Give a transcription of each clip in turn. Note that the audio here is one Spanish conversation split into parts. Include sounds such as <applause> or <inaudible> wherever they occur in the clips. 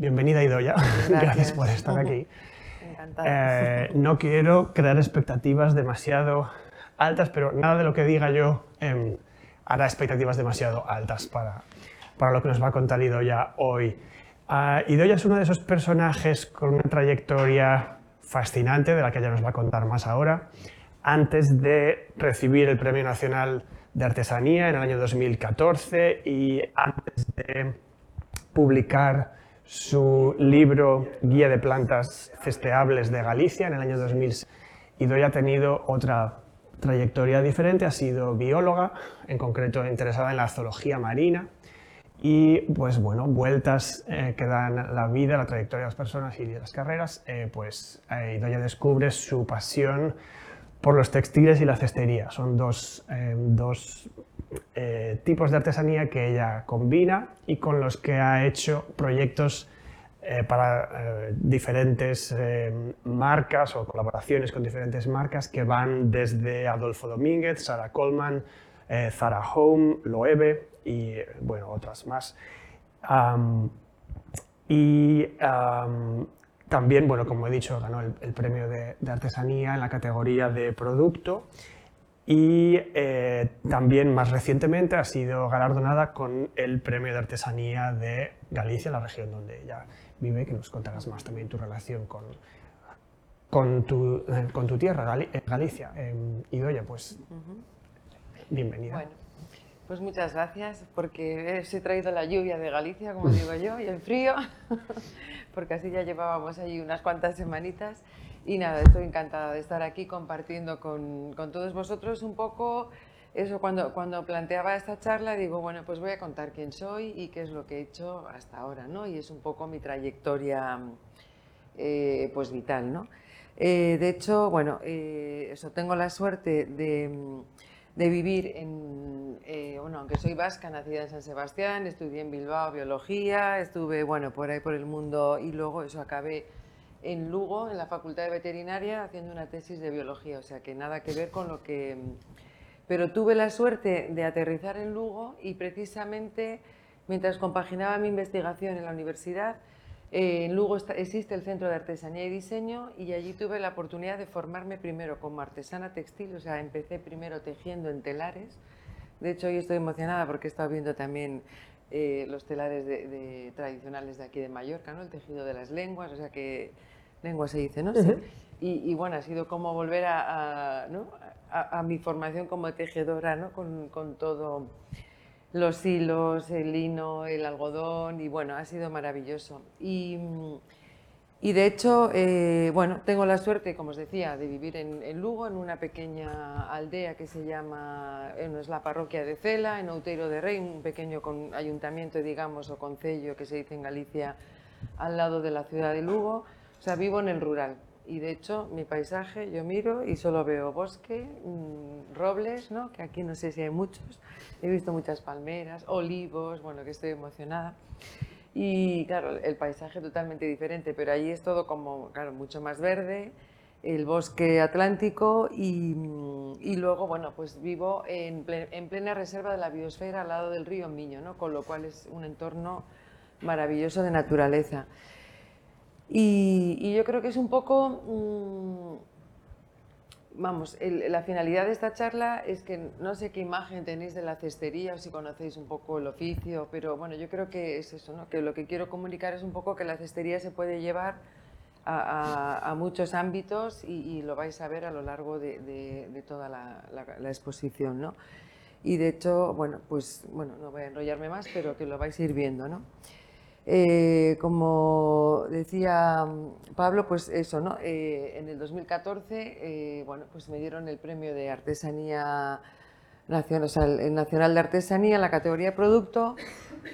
bienvenida Idoya, gracias, <laughs> gracias por estar aquí. Encantada. Eh, no quiero crear expectativas demasiado altas, pero nada de lo que diga yo eh, hará expectativas demasiado altas para, para lo que nos va a contar Idoya hoy. Uh, Idoya es uno de esos personajes con una trayectoria fascinante, de la que ella nos va a contar más ahora. Antes de recibir el Premio Nacional de Artesanía en el año 2014 y antes de publicar su libro Guía de Plantas Cesteables de Galicia en el año 2000. Idoia ha tenido otra trayectoria diferente, ha sido bióloga, en concreto interesada en la zoología marina y pues bueno, vueltas eh, que dan la vida, la trayectoria de las personas y de las carreras, eh, pues eh, descubre su pasión por los textiles y la cestería. Son dos, eh, dos eh, tipos de artesanía que ella combina y con los que ha hecho proyectos eh, para eh, diferentes marcas o colaboraciones con diferentes marcas que van desde Adolfo Domínguez, Sara Coleman, Zara Home, Loewe y bueno, otras más. Y también, bueno, como he dicho, ganó el, premio de, artesanía en la categoría de producto y eh, también más recientemente ha sido galardonada con el premio de artesanía de Galicia, la región donde ella vive, que nos contarás más también tu relación con, con, tu, eh, con tu tierra, Gal Galicia. Eh, Idoia, pues uh -huh. bienvenida. Bueno. Pues muchas gracias, porque os he traído la lluvia de Galicia, como digo yo, y el frío, <laughs> porque así ya llevábamos allí unas cuantas semanitas. Y nada, estoy encantada de estar aquí compartiendo con, con todos vosotros un poco eso. Cuando, cuando planteaba esta charla, digo, bueno, pues voy a contar quién soy y qué es lo que he hecho hasta ahora, ¿no? Y es un poco mi trayectoria eh, pues vital, ¿no? Eh, de hecho, bueno, eh, eso, tengo la suerte de de vivir en, eh, bueno, aunque soy vasca, nacida en San Sebastián, estudié en Bilbao biología, estuve, bueno, por ahí por el mundo y luego eso acabé en Lugo, en la Facultad de Veterinaria, haciendo una tesis de biología, o sea que nada que ver con lo que... Pero tuve la suerte de aterrizar en Lugo y precisamente mientras compaginaba mi investigación en la universidad, eh, en Lugo está, existe el Centro de Artesanía y Diseño y allí tuve la oportunidad de formarme primero como artesana textil, o sea, empecé primero tejiendo en telares. De hecho, hoy estoy emocionada porque he estado viendo también eh, los telares de, de, tradicionales de aquí de Mallorca, ¿no? el tejido de las lenguas, o sea que lengua se dice, ¿no? Sí. Y, y, bueno, ha sido como volver a, a, ¿no? a, a mi formación como tejedora, ¿no? con, con todo los hilos, el lino, el algodón y bueno, ha sido maravilloso. Y, y de hecho, eh, bueno, tengo la suerte, como os decía, de vivir en, en, Lugo, en una pequeña aldea que se llama, bueno, es la parroquia de Cela, en Outeiro de Rey, un pequeño con, ayuntamiento, digamos, o concello que se dice en Galicia, al lado de la ciudad de Lugo. O sea, vivo en el rural, y de hecho mi paisaje yo miro y solo veo bosque, mmm, robles, ¿no? que aquí no sé si hay muchos, he visto muchas palmeras, olivos, bueno, que estoy emocionada. Y claro, el paisaje totalmente diferente, pero allí es todo como, claro, mucho más verde, el bosque atlántico y, y luego, bueno, pues vivo en, en, plena reserva de la biosfera al lado del río Miño, ¿no? con lo cual es un entorno maravilloso de naturaleza. Y, y, yo creo que es un poco, mmm, vamos, la finalidad de esta charla es que no sé qué imagen tenéis de la cestería o si conocéis un poco el oficio, pero bueno, yo creo que es eso, ¿no? que lo que quiero comunicar es un poco que la cestería se puede llevar a, muchos ámbitos y, lo vais a ver a lo largo de, toda la, la, la, exposición. ¿no? Y de hecho, bueno, pues bueno, no voy a enrollarme más, pero que lo vais a ir viendo. ¿no? Eh, como decía Pablo, pues eso, ¿no? Eh, en el 2014, eh, bueno, pues me dieron el premio de artesanía nacional, o sea, el nacional de artesanía en la categoría producto,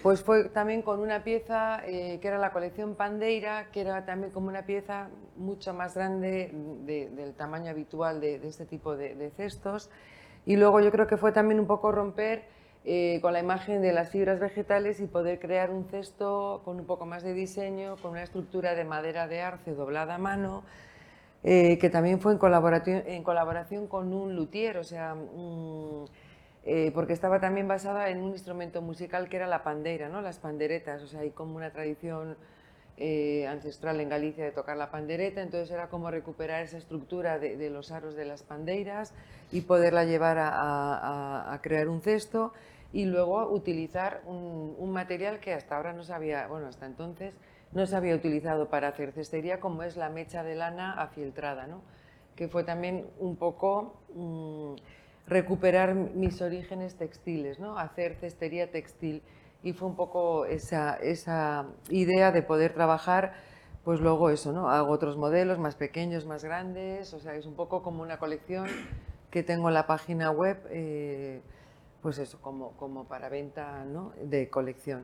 pues fue también con una pieza que era la colección Pandeira, que era también como una pieza mucho más grande de, del tamaño habitual de, de este tipo de, de cestos. Y luego yo creo que fue también un poco romper eh, con la imagen de las fibras vegetales y poder crear un cesto con un poco más de diseño, con una estructura de madera de arce doblada a mano, eh, que también fue en colaboración, en colaboración, con un luthier, o sea, mm, eh, porque estaba también basada en un instrumento musical que era la pandeira, ¿no? las panderetas, o sea, hay como una tradición eh, ancestral en Galicia de tocar la pandereta, entonces era como recuperar esa estructura de, los aros de las pandeiras y poderla llevar a, crear un cesto y luego utilizar un, material que hasta ahora no se había, bueno, hasta entonces no se había utilizado para hacer cestería, como es la mecha de lana afiltrada, ¿no? que fue también un poco mm, recuperar mis orígenes textiles, ¿no? hacer cestería textil y fue un poco esa, esa idea de poder trabajar, pues luego eso, ¿no? Hago otros modelos más pequeños, más grandes, o sea, es un poco como una colección que tengo en la página web, eh, pues eso, como, como para venta ¿no? de colección.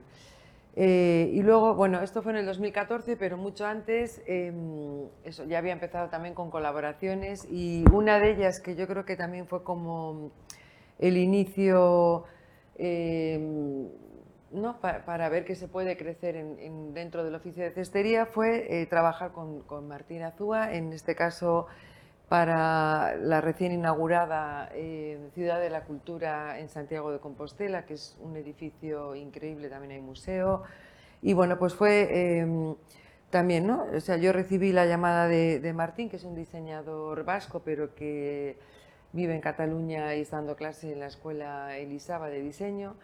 Eh, y luego, bueno, esto fue en el 2014, pero mucho antes, em, eso, ya había empezado también con colaboraciones y una de ellas que yo creo que también fue como el inicio em, ¿no? para, ver que se puede crecer en, dentro del oficio de cestería fue eh, trabajar con, con Martín Azúa, en este caso para la recién inaugurada eh, Ciudad de la Cultura en Santiago de Compostela, que es un edificio increíble, también hay museo. Y bueno, pues fue em, también, ¿no? O sea, yo recibí la llamada de, de, Martín, que es un diseñador vasco, pero que vive en Cataluña y está dando clase en la escuela Elisaba de diseño.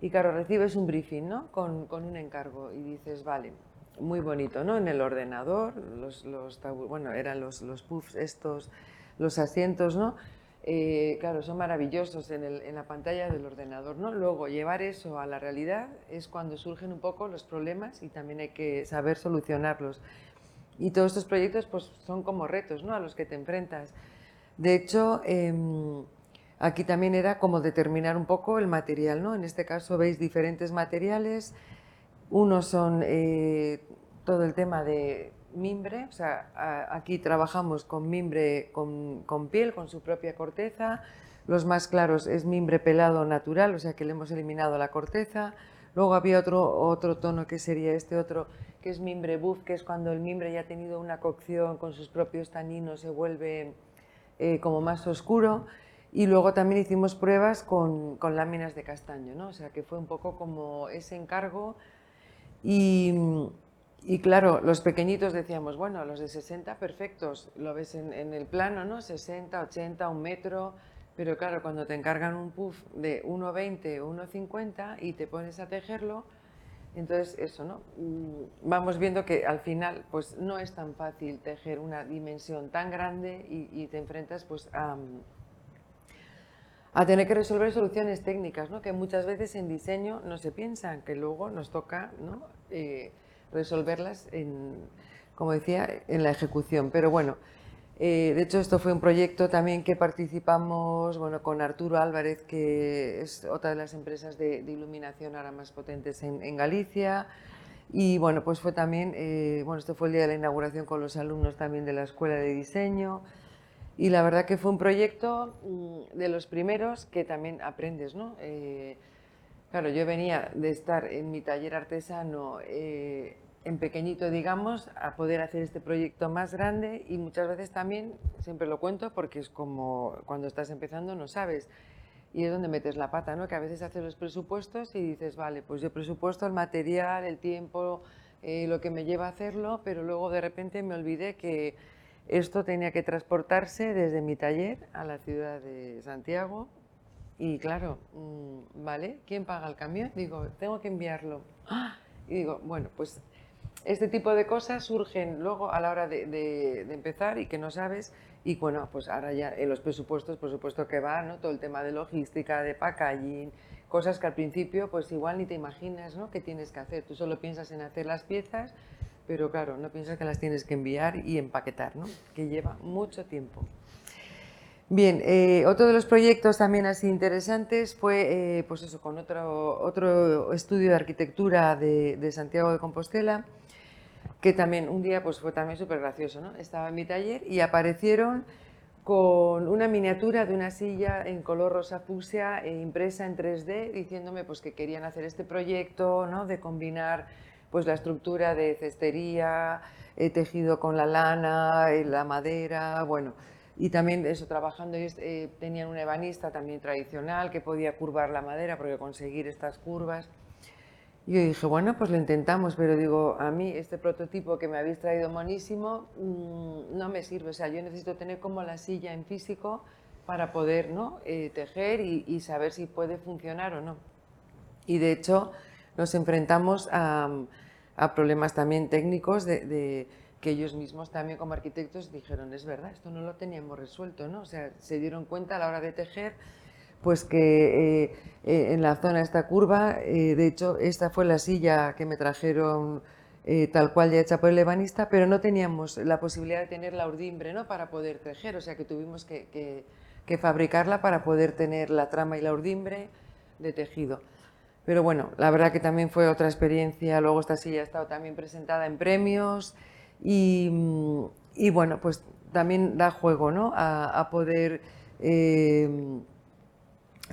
Y claro, recibes un briefing, ¿no? Con, con un encargo y dices, vale, muy bonito, ¿no? En el ordenador, los, los bueno, eran los, los, puffs estos, los asientos, ¿no? Eh, claro, son maravillosos en, el, en, la pantalla del ordenador, ¿no? Luego, llevar eso a la realidad es cuando surgen un poco los problemas y también hay que saber solucionarlos. Y todos estos proyectos, pues, son como retos, ¿no? A los que te enfrentas. De hecho, eh, Aquí también era como determinar un poco el material, ¿no? En este caso veis diferentes materiales. Unos son eh, todo el tema de mimbre, o sea, aquí trabajamos con mimbre con, con, piel, con su propia corteza. Los más claros es mimbre pelado natural, o sea que le hemos eliminado la corteza. Luego había otro, otro tono que sería este otro, que es mimbre buff, que es cuando el mimbre ya ha tenido una cocción con sus propios taninos, se vuelve eh, como más oscuro. Y luego también hicimos pruebas con, con, láminas de castaño, ¿no? O sea, que fue un poco como ese encargo. Y, claro, los pequeñitos decíamos, bueno, los de 60 perfectos, lo ves en, en, el plano, ¿no? 60, 80, un metro, pero claro, cuando te encargan un puff de 1,20 o 1,50 y te pones a tejerlo, entonces eso, ¿no? Mm, vamos viendo que al final pues no es tan fácil tejer una dimensión tan grande y, y te enfrentas pues a a tener que resolver soluciones técnicas, ¿no? que muchas veces en diseño no se piensan, que luego nos toca ¿no? eh, resolverlas, en, como decía, en la ejecución. Pero bueno, eh, de hecho esto fue un proyecto también que participamos bueno, con Arturo Álvarez, que es otra de las empresas de, iluminación ahora más potentes en, Galicia. Y bueno, pues fue también, eh, bueno, esto fue el día de la inauguración con los alumnos también de la Escuela de Diseño. Y la verdad que fue un proyecto mm, de los primeros que también aprendes, ¿no? Eh, claro, yo venía de estar en mi taller artesano eh, en pequeñito, digamos, a poder hacer este proyecto más grande y muchas veces también, siempre lo cuento porque es como cuando estás empezando no sabes y es donde metes la pata, ¿no? Que a veces haces los presupuestos y dices, vale, pues yo presupuesto el material, el tiempo, eh, lo que me lleva a hacerlo, pero luego de repente me olvidé que esto tenía que transportarse desde mi taller a la ciudad de Santiago y claro, mm, ¿vale? ¿Quién paga el camión? Digo, tengo que enviarlo. Y digo, bueno, pues este tipo de cosas surgen luego a la hora de, empezar y que no sabes. Y bueno, pues ahora ya en los presupuestos, por supuesto que va, ¿no? Todo el tema de logística, de packaging, cosas que al principio pues igual ni te imaginas, ¿no? Que tienes que hacer. Tú solo piensas en hacer las piezas pero claro, no piensas que las tienes que enviar y empaquetar, ¿no? que lleva mucho tiempo. Bien, eh, otro de los proyectos también así interesantes fue, eh, pues eso, con otro, otro estudio de arquitectura de, Santiago de Compostela, que también un día pues fue también súper gracioso, ¿no? Estaba en mi taller y aparecieron con una miniatura de una silla en color rosa fucsia e impresa en 3D, diciéndome pues que querían hacer este proyecto, ¿no? De combinar pues la estructura de cestería, he tejido con la lana, eh, la madera, bueno, y también eso, trabajando, eh, tenían un ebanista también tradicional que podía curvar la madera porque conseguir estas curvas. Y yo dije, bueno, pues lo intentamos, pero digo, a mí este prototipo que me habéis traído monísimo mm, no me sirve. O sea, yo necesito tener como la silla en físico para poder ¿no? Eh, tejer y, saber si puede funcionar o no. Y de hecho nos enfrentamos a, problemas también técnicos de, que ellos mismos también como arquitectos dijeron, es verdad, esto no lo teníamos resuelto, ¿no? O sea, se dieron cuenta a la hora de tejer pues que eh, eh, en la zona esta curva, eh, de hecho, esta fue la silla que me trajeron tal cual ya hecha por el ebanista, pero no teníamos la posibilidad de tener la urdimbre ¿no? para poder tejer, o sea que tuvimos que, fabricarla para poder tener la trama y la urdimbre de tejido. Pero bueno, la verdad que también fue otra experiencia, luego esta silla ha estado también presentada en premios y, mm, bueno, pues también da juego ¿no? a, poder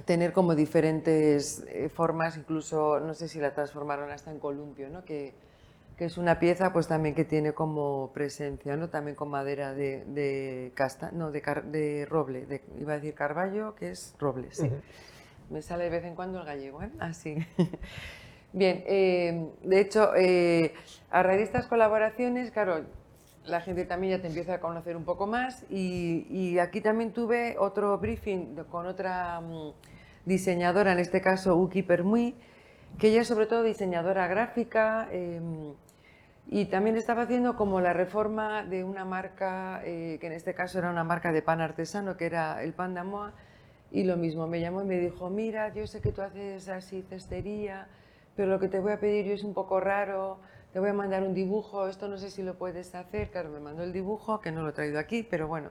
tener como diferentes eh, formas, incluso no sé si la transformaron hasta en columpio, ¿no? que, es una pieza pues también que tiene como presencia, ¿no? también con madera de, casta, no, de, de roble, iba a decir carballo, que es roble, sí. Me sale de vez en cuando el gallego, ¿eh? Así. <laughs> Bien, eh, de hecho, eh, a raíz de estas colaboraciones, claro, la gente también ya te empieza a conocer un poco más y, aquí también tuve otro briefing con otra mm, diseñadora, en este caso Uki Permui, que ella es sobre todo diseñadora gráfica em, y también estaba haciendo como la reforma de una marca, eh, que en este caso era una marca de pan artesano, que era el pan de Amoa, y lo mismo, me llamó y me dijo, mira, yo sé que tú haces así cestería, pero lo que te voy a pedir yo es un poco raro, te voy a mandar un dibujo, esto no sé si lo puedes hacer. Claro, me mandó el dibujo, que no lo he traído aquí, pero bueno.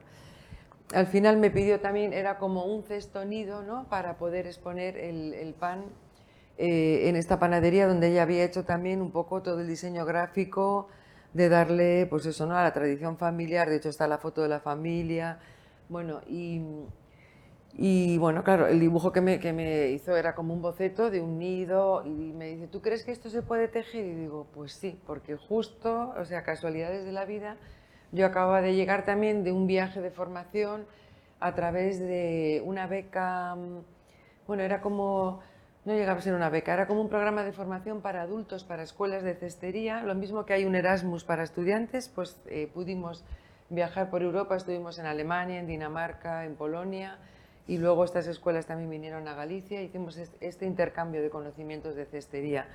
Al final me pidió también, era como un cesto nido, ¿no? Para poder exponer el, pan eh, en esta panadería donde ella había hecho también un poco todo el diseño gráfico de darle, pues eso, ¿no? A la tradición familiar. De hecho, está la foto de la familia. Bueno, y y bueno, claro, el dibujo que me, que me, hizo era como un boceto de un nido y me dice, ¿tú crees que esto se puede tejer? Y digo, pues sí, porque justo, o sea, casualidades de la vida, yo acababa de llegar también de un viaje de formación a través de una beca, mm, bueno, era como, no llegaba a ser una beca, era como un programa de formación para adultos, para escuelas de cestería, lo mismo que hay un Erasmus para estudiantes, pues eh, pudimos viajar por Europa, estuvimos en Alemania, en Dinamarca, en Polonia, y luego estas escuelas también vinieron a Galicia, hicimos este intercambio de conocimientos de cestería.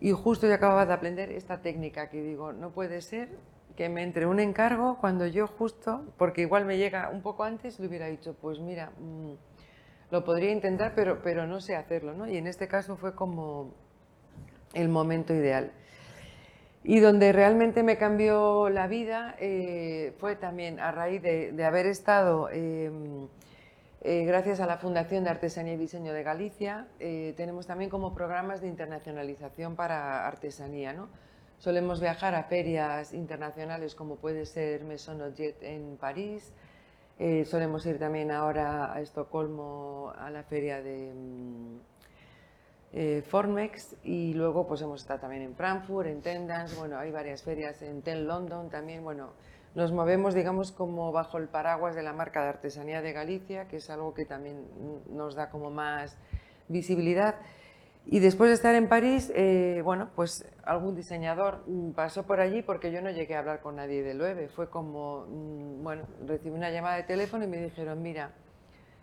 Y justo yo acababa de aprender esta técnica que digo, no puede ser que me entre un encargo cuando yo justo, porque igual me llega un poco antes, le hubiera dicho, pues mira, mm, lo podría intentar, pero, pero no sé hacerlo, ¿no? Y en este caso fue como el momento ideal. Y donde realmente me cambió la vida eh, fue también a raíz de, haber estado... Em, eh, gracias a la Fundación de Artesanía y Diseño de Galicia, eh, tenemos también como programas de internacionalización para artesanía. ¿no? Solemos viajar a ferias internacionales como puede ser Maison en París, eh, solemos ir también ahora a Estocolmo a la feria de mm, Formex y luego pues hemos estado también en Frankfurt, en Tendance, bueno, hay varias ferias en Ten London también, bueno, nos movemos, digamos, como bajo el paraguas de la marca de artesanía de Galicia, que es algo que también nos da como más visibilidad. Y después de estar en París, eh, bueno, pues algún diseñador pasó por allí porque yo no llegué a hablar con nadie de Loewe. Fue como, mm, bueno, recibí una llamada de teléfono y me dijeron, mira,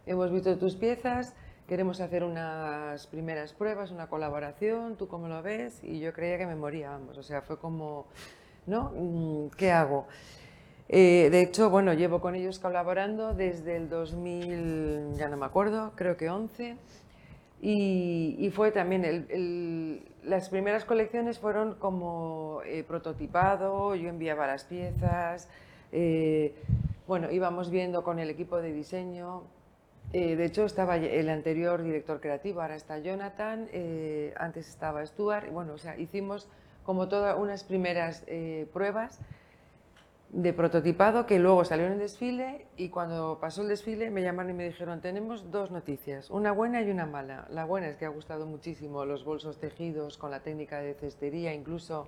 hemos visto tus piezas, queremos hacer unas primeras pruebas, una colaboración, ¿tú cómo lo ves? Y yo creía que me moría, vamos, o sea, fue como, ¿no? Mm, ¿Qué hago? Eh, de hecho, bueno, llevo con ellos colaborando desde el 2000, ya no me acuerdo, creo que 11. Y, fue también, las primeras colecciones fueron como eh, prototipado, yo enviaba las piezas, eh, bueno, íbamos viendo con el equipo de diseño. de hecho, estaba el anterior director creativo, ahora está Jonathan, antes estaba Stuart, bueno, o sea, hicimos como todas unas primeras pruebas de prototipado que luego salió en el desfile y cuando pasó el desfile me llamaron y me dijeron tenemos dos noticias, una buena y una mala. La buena es que ha gustado muchísimo los bolsos tejidos con la técnica de cestería, incluso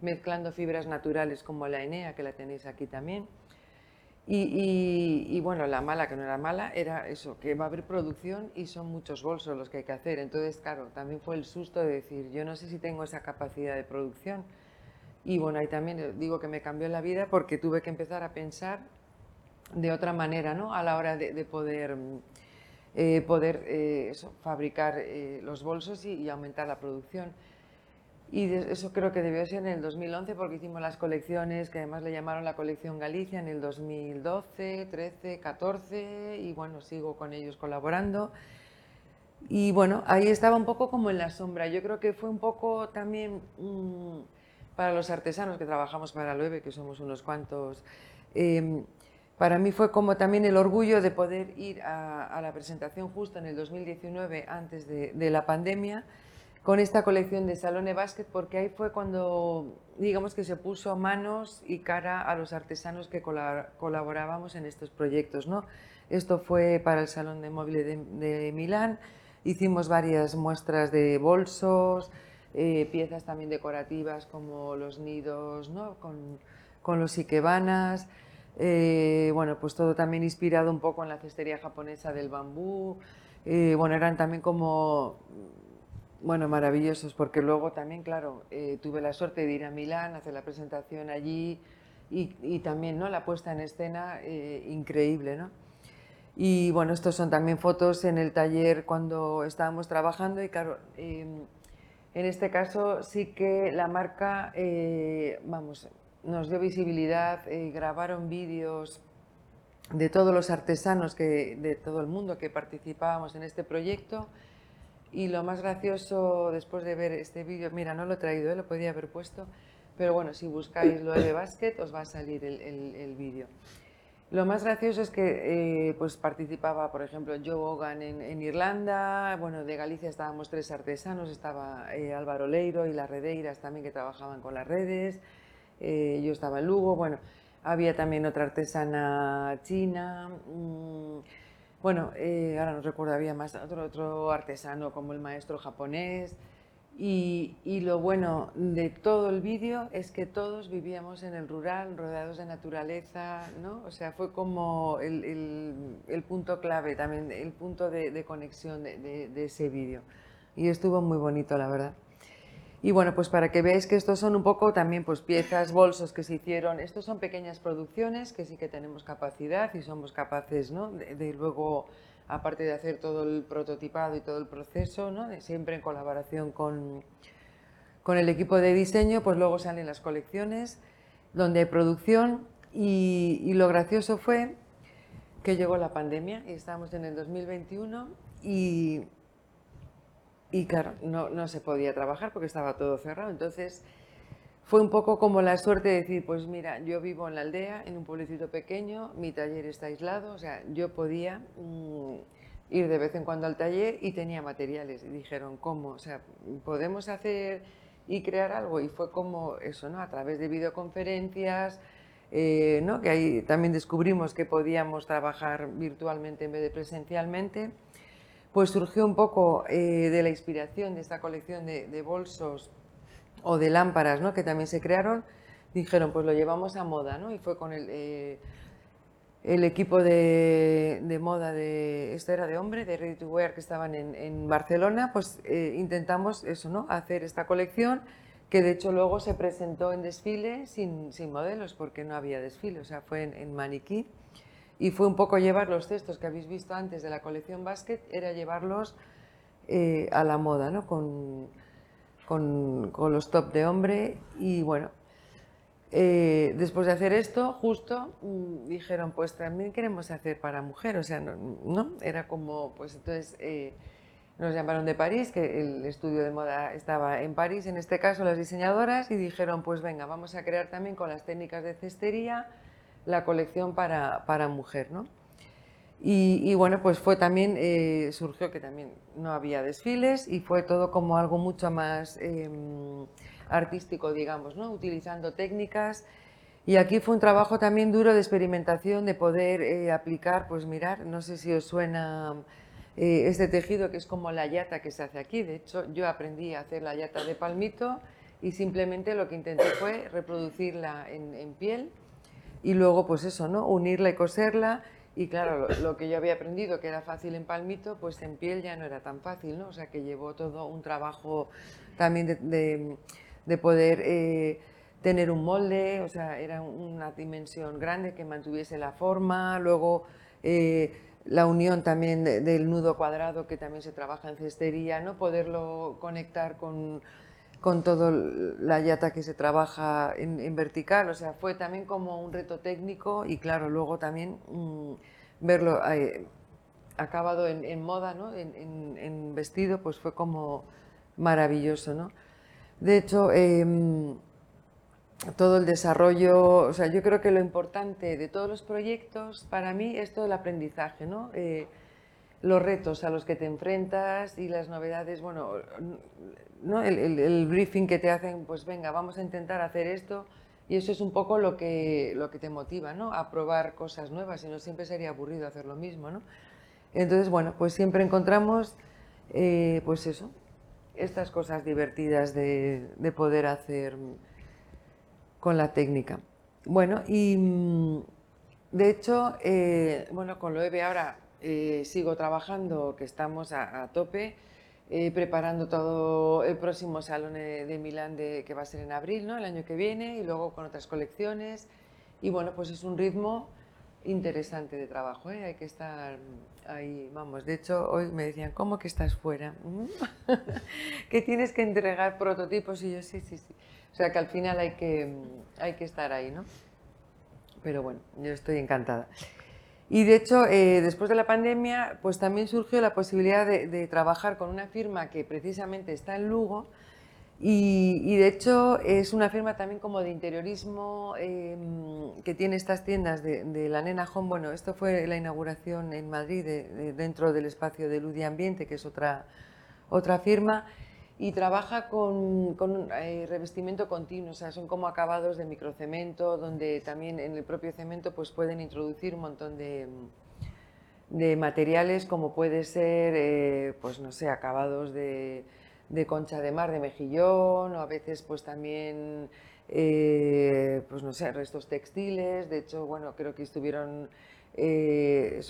mezclando fibras naturales como la Enea, que la tenéis aquí también. Y, bueno, la mala, que no era mala, era eso, que va a haber producción y son muchos bolsos los que hay que hacer. Entonces, claro, también fue el susto de decir, yo no sé si tengo esa capacidad de producción. Y bueno, ahí también digo que me cambió la vida porque tuve que empezar a pensar de otra manera, ¿no? A la hora de, poder, eh, poder eh, fabricar eh, los bolsos y aumentar la producción. Y eso creo que debió ser en el 2011 porque hicimos las colecciones que además le llamaron la colección Galicia en el 2012, 13, 14 y bueno, sigo con ellos colaborando. Y bueno, ahí estaba un poco como en la sombra. Yo creo que fue un poco también mm, para los artesanos que trabajamos para Lueve, que somos unos cuantos, em, para mí fue como también el orgullo de poder ir a, la presentación justo en el 2019, antes de, de la pandemia, con esta colección de Salone Basket porque ahí fue cuando, digamos que se puso manos y cara a los artesanos que colaborábamos en estos proyectos. ¿no? Esto fue para el Salón de Móviles de, Milán, hicimos varias muestras de bolsos, eh, piezas también decorativas como los nidos ¿no? con, con los ikebanas, eh, bueno, pues todo también inspirado un poco en la cestería japonesa del bambú, eh, bueno, eran también como bueno, maravillosos, porque luego también, claro, tuve la suerte de ir a Milán, hacer la presentación allí y, también, ¿no? La puesta en escena increíble, ¿no? Y bueno, estos son también fotos en el taller cuando estábamos trabajando y claro, em, en este caso sí que la marca, eh, vamos, nos dio visibilidad, grabaron vídeos de todos los artesanos que, de todo el mundo que participábamos en este proyecto y lo más gracioso después de ver este vídeo, mira, no lo he traído, ¿eh? lo podía haber puesto, pero bueno, si buscáis lo de básquet os va a salir el, vídeo. Lo más gracioso es que eh, pues participaba, por ejemplo, Joe Hogan en, Irlanda, bueno, de Galicia estábamos tres artesanos, estaba eh, Álvaro Leiro y las Redeiras también que trabajaban con las redes, yo estaba en Lugo, bueno, había también otra artesana china, mm, bueno, eh, ahora no recuerdo, había más otro, otro artesano como el maestro japonés. Y, y, lo bueno de todo el vídeo es que todos vivíamos en el rural, rodeados de naturaleza, ¿no? O sea, fue como el, el, el punto clave también, el punto de, de conexión de, de, de ese vídeo. Y estuvo muy bonito, la verdad. Y bueno, pues para que veáis que estos son un poco también pues piezas, bolsos que se hicieron, estos son pequeñas producciones que sí que tenemos capacidad y somos capaces ¿no? de, luego, aparte de hacer todo el prototipado y todo el proceso, ¿no? de siempre en colaboración con, con el equipo de diseño, pues luego salen las colecciones donde hay producción y, y lo gracioso fue que llegó la pandemia y estamos en el 2021 y y claro, no, no se podía trabajar porque estaba todo cerrado. Entonces fue un poco como la suerte de decir, pues mira, yo vivo en la aldea, en un pueblecito pequeño, mi taller está aislado, o sea, yo podía mm, ir de vez en cuando al taller y tenía materiales. Y dijeron, ¿cómo? O sea, ¿podemos hacer y crear algo? Y fue como eso, ¿no? A través de videoconferencias, eh, ¿no? Que ahí también descubrimos que podíamos trabajar virtualmente en vez de presencialmente pues surgió un poco eh, de la inspiración de esta colección de, bolsos o de lámparas ¿no? que también se crearon, dijeron pues lo llevamos a moda ¿no? y fue con el, eh, equipo de, moda de, esto era de hombre, de Ready to Wear que estaban en, Barcelona, pues eh, intentamos eso, ¿no? hacer esta colección que de hecho luego se presentó en desfile sin, sin modelos porque no había desfile, o sea fue en, maniquí y fue un poco llevar los textos que habéis visto antes de la colección Basket, era llevarlos eh, a la moda, ¿no? Con, con, los top de hombre y bueno, eh, después de hacer esto, justo mm, dijeron, pues también queremos hacer para mujer, o sea, no, era como, pues entonces eh, nos llamaron de París, que el estudio de moda estaba en París, en este caso las diseñadoras, y dijeron, pues venga, vamos a crear también con las técnicas de cestería, la colección para, para mujer, ¿no? Y, bueno, pues fue también, eh, surgió que también no había desfiles y fue todo como algo mucho más em, artístico, digamos, ¿no? Utilizando técnicas. Y aquí fue un trabajo también duro de experimentación, de poder eh, aplicar, pues mirar, no sé si os suena eh, este tejido que es como la yata que se hace aquí. De hecho, yo aprendí a hacer la yata de palmito y simplemente lo que intenté fue reproducirla en, en piel y luego pues eso, ¿no? Unirla y coserla y claro, lo, que yo había aprendido que era fácil en palmito, pues en piel ya no era tan fácil, ¿no? O sea que llevó todo un trabajo también de, poder eh, tener un molde, o sea, era una dimensión grande que mantuviese la forma, luego eh, la unión también del nudo cuadrado que también se trabaja en cestería, ¿no? Poderlo conectar con, con toda la yata que se trabaja en, vertical, o sea, fue también como un reto técnico y claro, luego también mm, verlo eh, acabado en, moda, ¿no? en, vestido, pues fue como maravilloso. ¿no? De hecho, em, todo el desarrollo, o sea, yo creo que lo importante de todos los proyectos para mí es todo el aprendizaje, ¿no? Eh, los retos a los que te enfrentas y las novedades, bueno, ¿no? El, briefing que te hacen, pues venga, vamos a intentar hacer esto. Y eso es un poco lo que, lo que te motiva, ¿no? A probar cosas nuevas, si no siempre sería aburrido hacer lo mismo, ¿no? Entonces, bueno, pues siempre encontramos, eh, pues eso, estas cosas divertidas de, de, poder hacer con la técnica. Bueno, y mm, de hecho, eh, bueno, con lo EVE ahora eh, sigo trabajando, que estamos a, a tope. Eh, preparando todo el próximo Salón de Milán de, que va a ser en abril, ¿no? el año que viene, y luego con otras colecciones. Y bueno, pues es un ritmo interesante de trabajo, ¿eh? hay que estar ahí, vamos, de hecho hoy me decían, ¿cómo que estás fuera? <laughs> que tienes que entregar prototipos y yo sí, sí, sí. O sea que al final hay que, hay que estar ahí, ¿no? Pero bueno, yo estoy encantada. Y de hecho, eh, después de la pandemia, pues también surgió la posibilidad de, trabajar con una firma que precisamente está en Lugo y, de hecho es una firma también como de interiorismo em, que tiene estas tiendas de, la Nena Home. Bueno, esto fue la inauguración en Madrid dentro del espacio de Luz y Ambiente, que es otra, otra firma y trabaja con, con eh, revestimiento continuo, o sea, son como acabados de microcemento, donde también en el propio cemento pues pueden introducir un montón de, materiales como puede ser, eh, pues no sé, acabados de, de, concha de mar, de mejillón, o a veces pues también, eh, pues no sé, restos textiles, de hecho, bueno, creo que estuvieron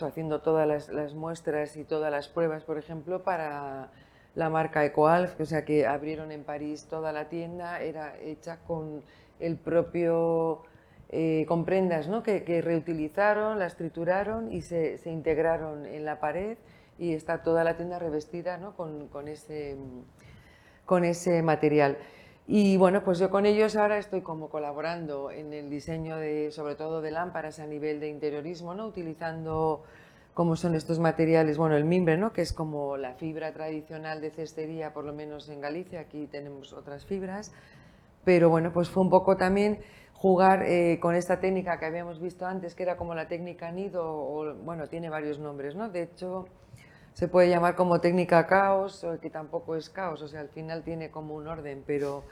haciendo todas las, las muestras y todas las pruebas, por ejemplo, para la marca EcoAlf, o sea que abrieron en París toda la tienda, era hecha con el propio, eh, con prendas ¿no? que, reutilizaron, las trituraron y se, integraron en la pared y está toda la tienda revestida ¿no? con, con, ese, con ese material. Y bueno, pues yo con ellos ahora estoy como colaborando en el diseño de, sobre todo de lámparas a nivel de interiorismo, ¿no? utilizando cómo son estos materiales, bueno, el mimbre, ¿no? que es como la fibra tradicional de cestería, por lo menos en Galicia, aquí tenemos otras fibras, pero bueno, pues fue un poco también jugar eh, con esta técnica que habíamos visto antes, que era como la técnica nido, o bueno, tiene varios nombres, ¿no? De hecho, se puede llamar como técnica caos, que tampoco es caos, o sea, al final tiene como un orden, pero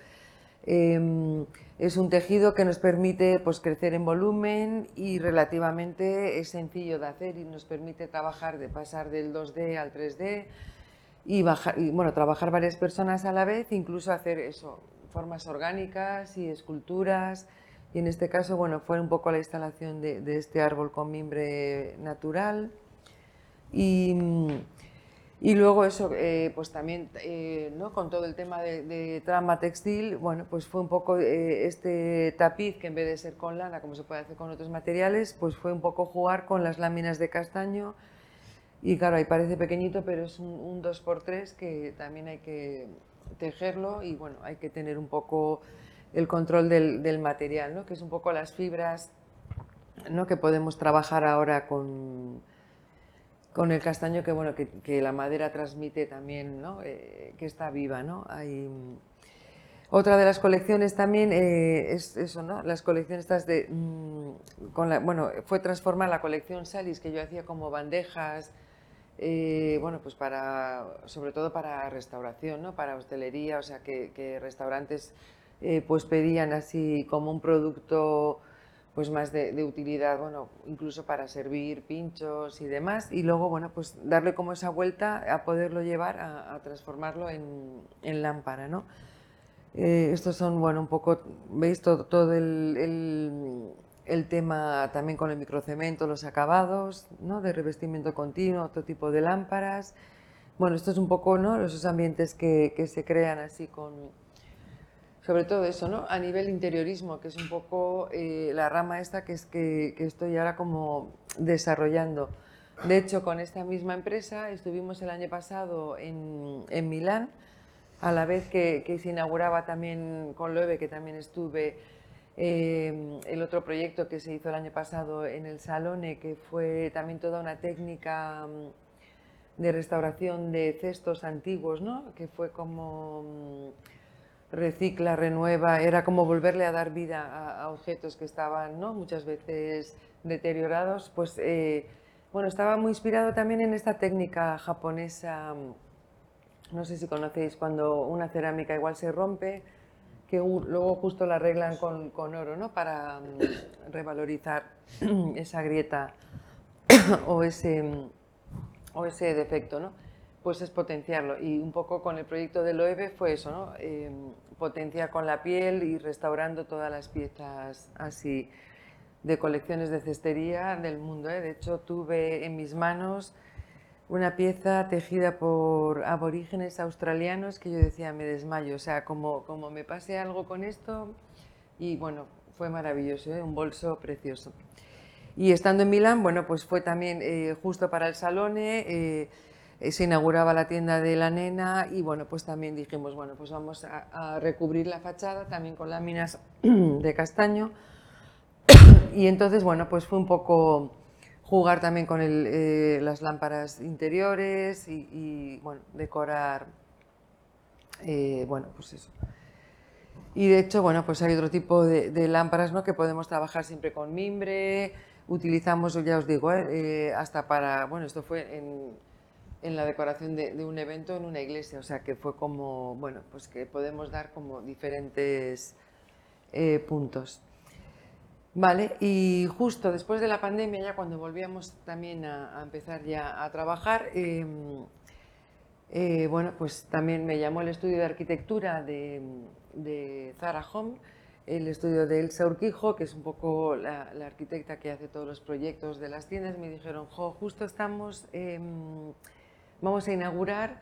Em, es un tejido que nos permite pues, crecer en volumen y relativamente es sencillo de hacer y nos permite trabajar, de pasar del 2D al 3D y, bajar, y bueno, trabajar varias personas a la vez, incluso hacer eso, formas orgánicas y esculturas. Y en este caso, bueno, fue un poco la instalación de, de este árbol con mimbre natural. Y, y luego eso, eh, pues también eh, ¿no? con todo el tema de, trama textil, bueno, pues fue un poco eh, este tapiz que en vez de ser con lana, como se puede hacer con otros materiales, pues fue un poco jugar con las láminas de castaño. Y claro, ahí parece pequeñito, pero es un, 2x3 que también hay que tejerlo y bueno, hay que tener un poco el control del, del material, ¿no? que es un poco las fibras ¿no? que podemos trabajar ahora con con el castaño que, bueno, que, la madera transmite también, ¿no? Eh, que está viva. ¿no? Hay, mm, otra de las colecciones también eh, es eso, ¿no? las colecciones estas de... Mm, bueno, fue transformar la colección Salis, que yo hacía como bandejas, eh, bueno, pues para, sobre todo para restauración, ¿no? para hostelería, o sea, que, que restaurantes pues pedían así como un producto pues más de, utilidad, bueno, incluso para servir pinchos y demás, y luego, bueno, pues darle como esa vuelta a poderlo llevar a, transformarlo en, lámpara, ¿no? Eh, estos son, bueno, un poco, veis todo, todo el, el tema también con el microcemento, los acabados, ¿no? de revestimiento continuo, otro tipo de lámparas. Bueno, esto es un poco ¿no? esos ambientes que, que se crean así con, sobre todo eso, ¿no? A nivel interiorismo, que es un poco eh, la rama esta que, es que, estoy ahora como desarrollando. De hecho, con esta misma empresa estuvimos el año pasado en, en Milán, a la vez que, que, se inauguraba también con Loewe, que también estuve, eh, el otro proyecto que se hizo el año pasado en el Salone, que fue también toda una técnica mm, de restauración de cestos antiguos, ¿no? Que fue como mm, recicla, renueva, era como volverle a dar vida a, objetos que estaban ¿no? muchas veces deteriorados, pues eh, bueno, estaba muy inspirado también en esta técnica japonesa, no sé si conocéis, cuando una cerámica igual se rompe, que luego justo la arreglan con, con oro, ¿no? Para mm, revalorizar <clears throat> esa grieta <coughs> o ese, o ese defecto, ¿no? Pues es potenciarlo. Y un poco con el proyecto de Loewe fue eso, ¿no? Eh, potenciar con la piel y restaurando todas las piezas así de colecciones de cestería del mundo. ¿eh? De hecho, tuve en mis manos una pieza tejida por aborígenes australianos que yo decía, me desmayo, o sea, como, como me pase algo con esto, y bueno, fue maravilloso, ¿eh? un bolso precioso. Y estando en Milán, bueno, pues fue también eh, justo para el Salone, eh, se inauguraba la tienda de la nena y bueno, pues también dijimos, bueno, pues vamos a, recubrir la fachada también con láminas <clears throat> de castaño. <clears throat> y entonces, bueno, pues fue un poco jugar también con eh, las lámparas interiores y, bueno, decorar, eh, bueno, pues eso. Y de hecho, bueno, pues hay otro tipo de, lámparas, ¿no? Que podemos trabajar siempre con mimbre, utilizamos, ya os digo, hasta para, bueno, esto fue en, en la decoración de, un evento en una iglesia, o sea que fue como, bueno, pues que podemos dar como diferentes eh, puntos. Vale, y justo después de la pandemia, ya cuando volvíamos también a, empezar ya a trabajar, em, eh, bueno, pues también me llamó el estudio de arquitectura de, de Zara Home, el estudio de Elsa Urquijo, que es un poco la, arquitecta que hace todos los proyectos de las tiendas, me dijeron, jo, justo estamos... Vamos a inaugurar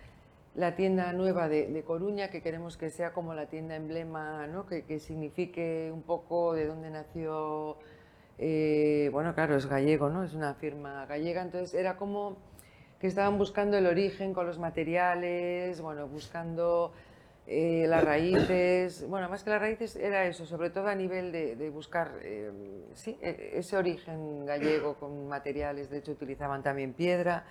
la tienda nueva de, Coruña, que queremos que sea como la tienda emblema, ¿no? que, signifique un poco de dónde nació, eh, bueno, claro, es gallego, ¿no? es una firma gallega, entonces era como que estaban buscando el origen con los materiales, bueno, buscando eh, las raíces, bueno, más que las raíces era eso, sobre todo a nivel de, buscar eh, e, ese origen gallego con materiales, de hecho utilizaban también piedra,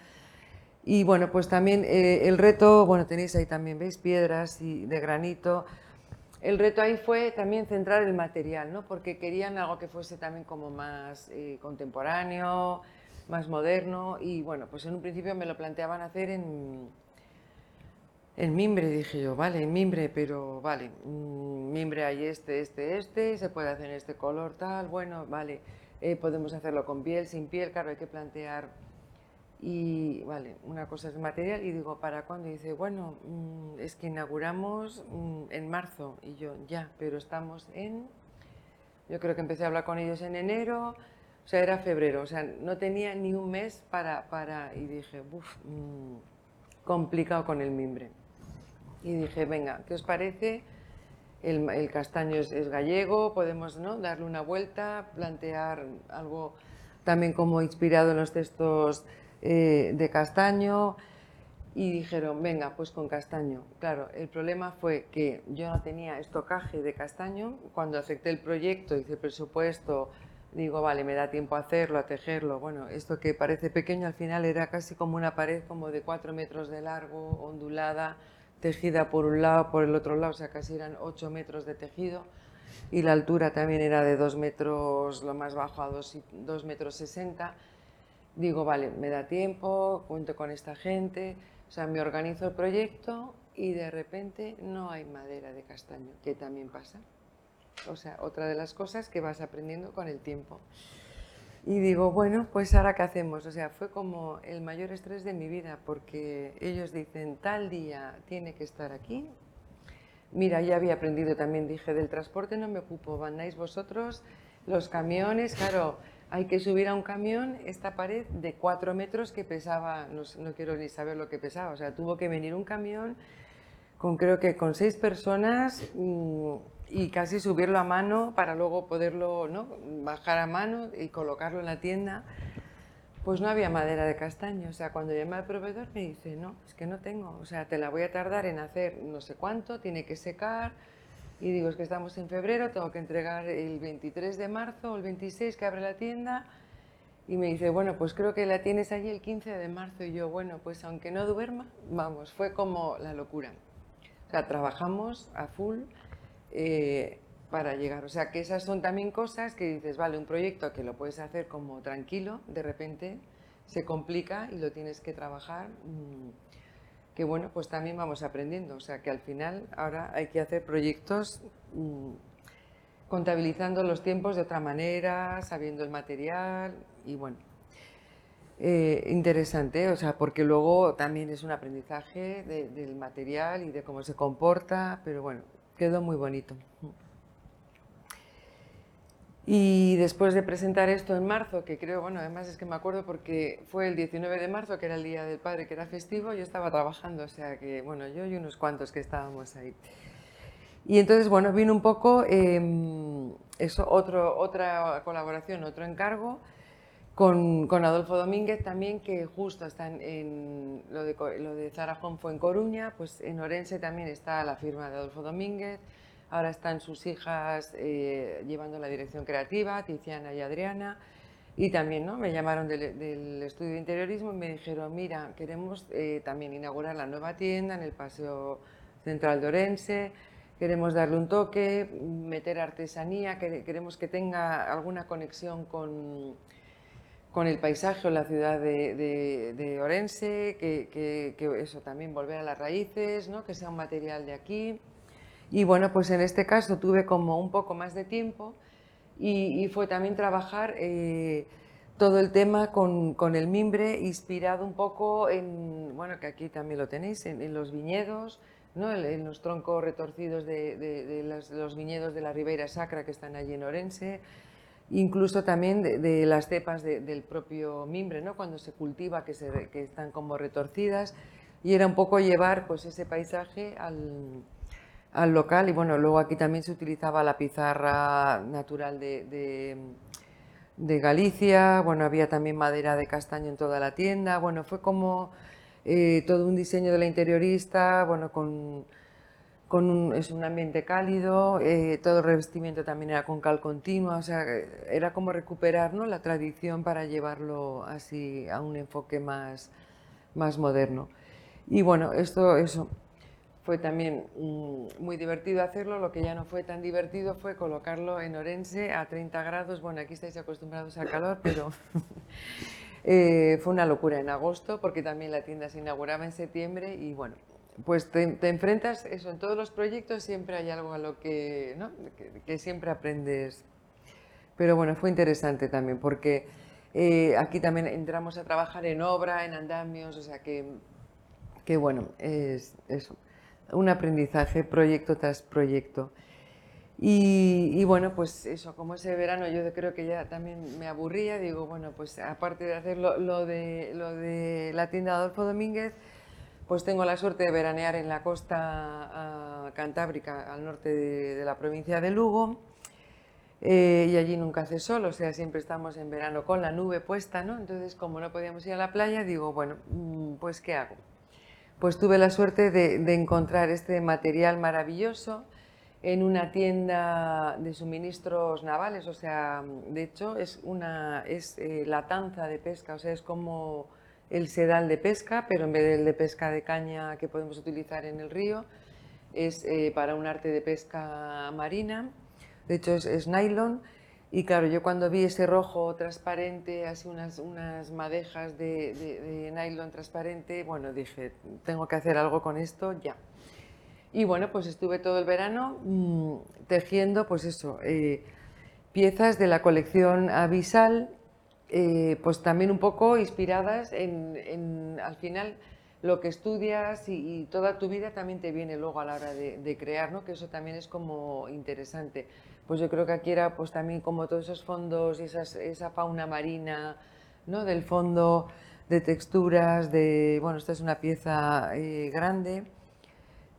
y bueno, pues también eh, el reto, bueno, tenéis ahí también, ¿veis? Piedras y de granito. El reto ahí fue también centrar el material, ¿no? Porque querían algo que fuese también como más eh, contemporáneo, más moderno. Y bueno, pues en un principio me lo planteaban hacer en, en mimbre, dije yo, vale, en mimbre, pero vale, mm, mimbre hay este, este, este, se puede hacer en este color, tal, bueno, vale, eh, podemos hacerlo con piel, sin piel, claro, hay que plantear y vale, una cosa es material y digo, ¿para cuándo? Y dice, bueno, mm, es que inauguramos mm, en marzo. Y yo, ya, pero estamos en... Yo creo que empecé a hablar con ellos en enero, o sea, era febrero, o sea, no tenía ni un mes para... para y dije, uff, mm, complicado con el mimbre. Y dije, venga, ¿qué os parece? El, el castaño es, es, gallego, podemos ¿no? darle una vuelta, plantear algo también como inspirado en los textos eh, de castaño y dijeron, venga, pues con castaño. Claro, el problema fue que yo no tenía estocaje de castaño. Cuando acepté el proyecto, hice el presupuesto, digo, vale, me da tiempo a hacerlo, a tejerlo. Bueno, esto que parece pequeño al final era casi como una pared como de cuatro metros de largo, ondulada, tejida por un lado, por el otro lado, o sea, casi eran ocho metros de tejido. Y la altura también era de dos metros, lo más bajo a dos, dos metros sesenta digo, vale, me da tiempo, cuento con esta gente, o sea, me organizo el proyecto y de repente no hay madera de castaño, que también pasa. O sea, otra de las cosas que vas aprendiendo con el tiempo. Y digo, bueno, pues ahora qué hacemos. O sea, fue como el mayor estrés de mi vida, porque ellos dicen, tal día tiene que estar aquí. Mira, ya había aprendido también, dije, del transporte no me ocupo, vandáis vosotros, los camiones, claro, hay que subir a un camión esta pared de cuatro metros que pesaba, no, no, quiero ni saber lo que pesaba, o sea, tuvo que venir un camión con creo que con seis personas mm, y casi subirlo a mano para luego poderlo ¿no? bajar a mano y colocarlo en la tienda. Pues no había madera de castaño, o sea, cuando llamé al proveedor me dice, no, es que no tengo, o sea, te la voy a tardar en hacer no sé cuánto, tiene que secar, y digo, es que estamos en febrero, tengo que entregar el 23 de marzo o el 26 que abre la tienda, y me dice, bueno, pues creo que la tienes allí el 15 de marzo, y yo, bueno, pues aunque no duerma, vamos, fue como la locura. O sea, trabajamos a full eh, para llegar. O sea, que esas son también cosas que dices, vale, un proyecto que lo puedes hacer como tranquilo, de repente se complica y lo tienes que trabajar. Mm, que bueno, pues también vamos aprendiendo. O sea, que al final ahora hay que hacer proyectos mm, contabilizando los tiempos de otra manera, sabiendo el material y bueno. Eh, interesante, o sea, porque luego también es un aprendizaje del material y de cómo se comporta, pero bueno, quedó muy bonito. Y después de presentar esto en marzo, que creo, bueno, además es que me acuerdo porque fue el 19 de marzo, que era el Día del Padre, que era festivo, yo estaba trabajando, o sea que, bueno, yo y unos cuantos que estábamos ahí. Y entonces, bueno, vino un poco em, eso, otro, otra colaboración, otro encargo con, con, Adolfo Domínguez también, que justo está en, lo, de, lo de Zara Home fue en Coruña, pues en Orense también está la firma de Adolfo Domínguez, Ahora están sus hijas eh, llevando la dirección creativa, Tiziana y Adriana. Y también ¿no? me llamaron del, estudio de interiorismo y me dijeron, mira, queremos eh, también inaugurar la nueva tienda en el Paseo Central de Orense, queremos darle un toque, meter artesanía, queremos que tenga alguna conexión con, con el paisaje o la ciudad de, Orense, que, que, eso también volver a las raíces, ¿no? que sea un material de aquí. Y bueno, pues en este caso tuve como un poco más de tiempo y, fue también trabajar eh, todo el tema con, con, el mimbre, inspirado un poco en, bueno, que aquí también lo tenéis, en, los viñedos, ¿no? en, los troncos retorcidos de, de, los, viñedos de la Ribeira Sacra que están allí en Orense, incluso también de, las cepas del propio mimbre, ¿no? cuando se cultiva, que, se, que están como retorcidas, y era un poco llevar pues, ese paisaje al al local y bueno, luego aquí también se utilizaba la pizarra natural de, de, Galicia, bueno, había también madera de castaño en toda la tienda, bueno, fue como eh, todo un diseño de la interiorista, bueno, con, con un, es un ambiente cálido, eh, todo el revestimiento también era con cal continua, o sea, era como recuperar la tradición para llevarlo así a un enfoque más, más moderno. Y bueno, esto, eso, fue también mm, muy divertido hacerlo. Lo que ya no fue tan divertido fue colocarlo en Orense a 30 grados. Bueno, aquí estáis acostumbrados al calor, pero <laughs> eh, fue una locura en agosto porque también la tienda se inauguraba en septiembre y bueno, pues te, enfrentas, eso, en todos los proyectos siempre hay algo a lo que, ¿no? que, siempre aprendes. Pero bueno, fue interesante también porque eh, aquí también entramos a trabajar en obra, en andamios, o sea que, que bueno, es eso un aprendizaje proyecto tras proyecto. Y, bueno, pues eso, como ese verano yo creo que ya también me aburría, digo, bueno, pues aparte de hacer lo, de, lo de la tienda Adolfo Domínguez, pues tengo la suerte de veranear en la costa ah, cantábrica, al norte de, la provincia de Lugo, eh, y allí nunca hace sol, o sea, siempre estamos en verano con la nube puesta, ¿no? Entonces, como no podíamos ir a la playa, digo, bueno, mm, pues ¿qué hago? Pues tuve la suerte de, encontrar este material maravilloso en una tienda de suministros navales, o sea, de hecho es, una, es eh, la tanza de pesca, o sea, es como el sedal de pesca, pero en vez del de pesca de caña que podemos utilizar en el río, es eh, para un arte de pesca marina, de hecho es nylon y claro, yo cuando vi ese rojo transparente, así unas, unas madejas de, nylon transparente, bueno, dije, tengo que hacer algo con esto ya. Y bueno, pues estuve todo el verano mm, tejiendo, pues eso, eh, piezas de la colección Avisal, eh, pues también un poco inspiradas en, al final, lo que estudias y, toda tu vida también te viene luego a la hora de, de crear, ¿no? que eso también es como interesante pues yo creo que aquí era pues también como todos esos fondos y esa fauna marina, ¿no? Del fondo de texturas, de, bueno, esta es una pieza eh, grande,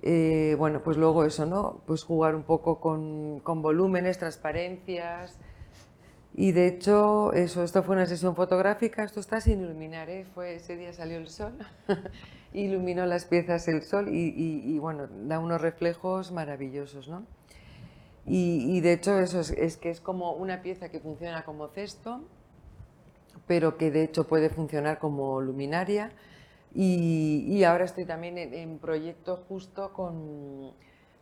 eh, bueno, pues luego eso, ¿no? Pues jugar un poco con, con, volúmenes, transparencias. Y de hecho, eso, esto fue una sesión fotográfica, esto está sin iluminar, ¿eh? Fue, ese día salió el sol, <laughs> iluminó las piezas el sol y, y, bueno, da unos reflejos maravillosos, ¿no? Y, de hecho eso es, que es como una pieza que funciona como cesto, pero que de hecho puede funcionar como luminaria. Y, ahora estoy también en, proyecto justo con,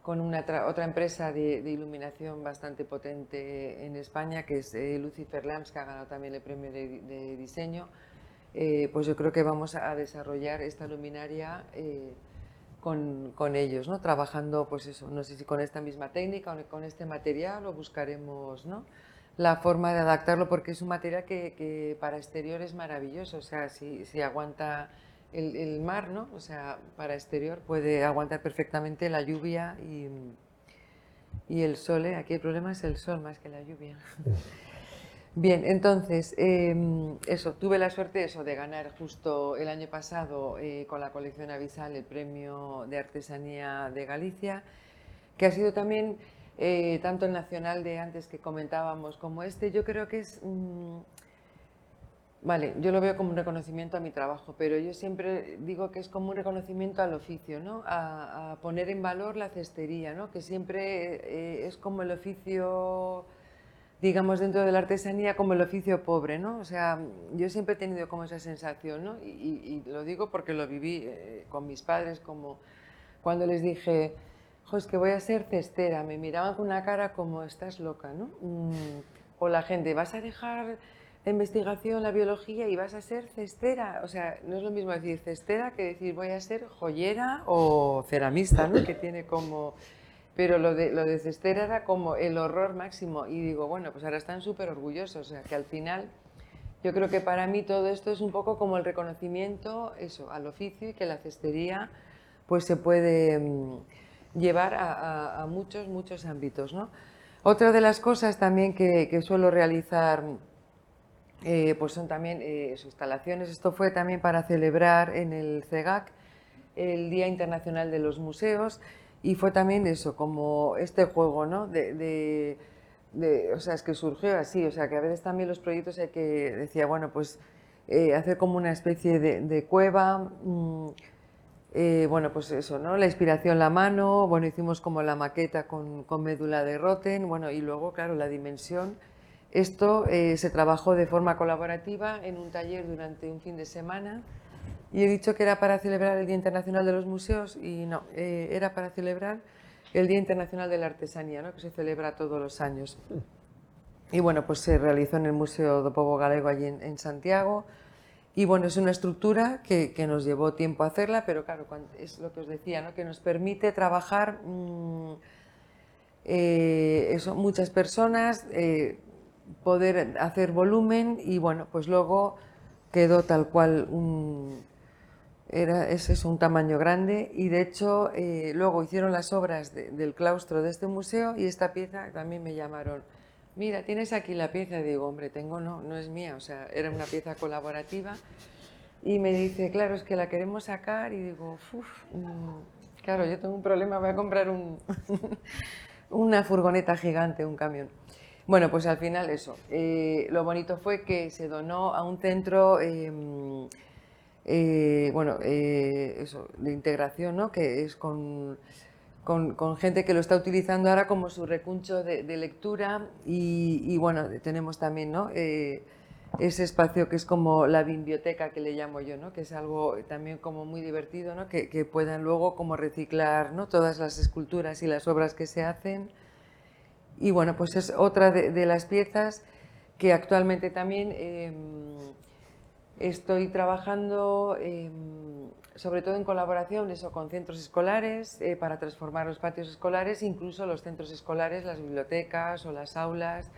con una otra empresa de, iluminación bastante potente en España, que es eh, Lucifer Lamps, que ha ganado también el premio de, diseño. Eh, pues yo creo que vamos a desarrollar esta luminaria eh, con, con, ellos, ¿no? trabajando, pues eso, no sé si con esta misma técnica o con este material o buscaremos ¿no? la forma de adaptarlo porque es un material que, para exterior es maravilloso, o sea, si, si aguanta el, mar, ¿no? O sea, para exterior puede aguantar perfectamente la lluvia y, y el sol, ¿eh? Aquí el problema es el sol más que la lluvia. <laughs> Bien, entonces, em, eso, tuve la suerte eso, de ganar justo el año pasado eh, con la colección Avisal el premio de artesanía de Galicia, que ha sido también eh, tanto el nacional de antes que comentábamos como este, yo creo que es... Mm, vale, yo lo veo como un reconocimiento a mi trabajo, pero yo siempre digo que es como un reconocimiento al oficio, ¿no? A, poner en valor la cestería, ¿no? Que siempre eh, es como el oficio, digamos, dentro de la artesanía, como el oficio pobre, ¿no? O sea, yo siempre he tenido como esa sensación, ¿no? Y, lo digo porque lo viví eh, con mis padres, como cuando les dije es que voy a ser cestera. Me miraban con una cara como, estás loca, ¿no? Mm, o la gente, vas a dejar la investigación, la biología y vas a ser cestera. O sea, no es lo mismo decir cestera que decir voy a ser joyera o ceramista, ¿no? Que tiene como... Pero lo de, lo de cestera era como el horror máximo. Y digo, bueno, pues ahora están súper orgullosos. O sea, que al final yo creo que para mí todo esto es un poco como el reconocimiento, eso, al oficio y que la cestería pues se puede mm, llevar a, muchos, muchos ámbitos. ¿no? Otra de las cosas también que, suelo realizar eh, pues son también eh, instalaciones. Esto fue también para celebrar en el CEGAC el Día Internacional de los Museos y fue también eso, como este juego, ¿no? De, o sea, es que surgió así, o sea, que a veces también los proyectos hay que, decía, bueno, pues eh, hacer como una especie de, cueva, mm, eh, bueno, pues eso, ¿no? La inspiración la mano, bueno, hicimos como la maqueta con, médula de Roten, bueno, y luego, claro, la dimensión. Esto eh, se trabajó de forma colaborativa en un taller durante un fin de semana y he dicho que era para celebrar el Día Internacional de los Museos y no, eh, era para celebrar el Día Internacional de la Artesanía, ¿no? que se celebra todos los años. Y bueno, pues se realizó en el Museo do Povo Galego allí en Santiago. Y bueno, es una estructura que, nos llevó tiempo hacerla, pero claro, es lo que os decía, ¿no? que nos permite trabajar mm, eh, eso, muchas personas, eh, poder hacer volumen y bueno, pues luego quedó tal cual un, era, es un tamaño grande y de hecho eh, luego hicieron las obras del claustro de este museo y esta pieza también me llamaron mira, tienes aquí la pieza. Digo, hombre, tengo, no, no es mía, o sea, era una pieza colaborativa. Y me dice, claro, es que la queremos sacar. Y digo, uff, mm, claro, yo tengo un problema, voy a comprar un, <laughs> una furgoneta gigante, un camión. Bueno, pues al final eso. Eh, lo bonito fue que se donó a un centro, em, eh, bueno, eh, eso, de integración, ¿no? Que es con con, gente que lo está utilizando ahora como su recuncho de, lectura y, bueno, tenemos también ¿no? Eh, ese espacio que es como la biblioteca que le llamo yo, ¿no? que es algo también como muy divertido, ¿no? que, puedan luego como reciclar ¿no? todas las esculturas y las obras que se hacen. Y bueno, pues es otra de, las piezas que actualmente también em, estoy trabajando sobre todo en colaboración eso, con centros escolares eh, para transformar los patios escolares, incluso los centros escolares, las bibliotecas o las aulas,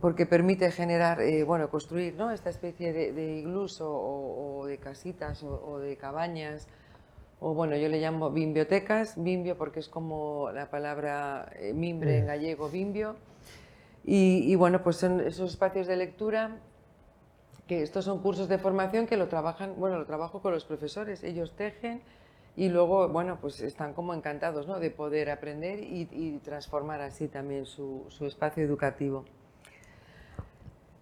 porque permite generar, eh, bueno, construir ¿no? esta especie de, de iglús o, de casitas o, de cabañas, o bueno, yo le llamo bibliotecas, bimbio porque es como la palabra eh, mimbre en gallego, bimbio, Y, bueno, pues son esos espacios de lectura que estos son cursos de formación que lo trabajan, bueno, lo trabajo con los profesores, ellos tejen y luego, bueno, pues están como encantados ¿no? de poder aprender y, transformar así también su, espacio educativo.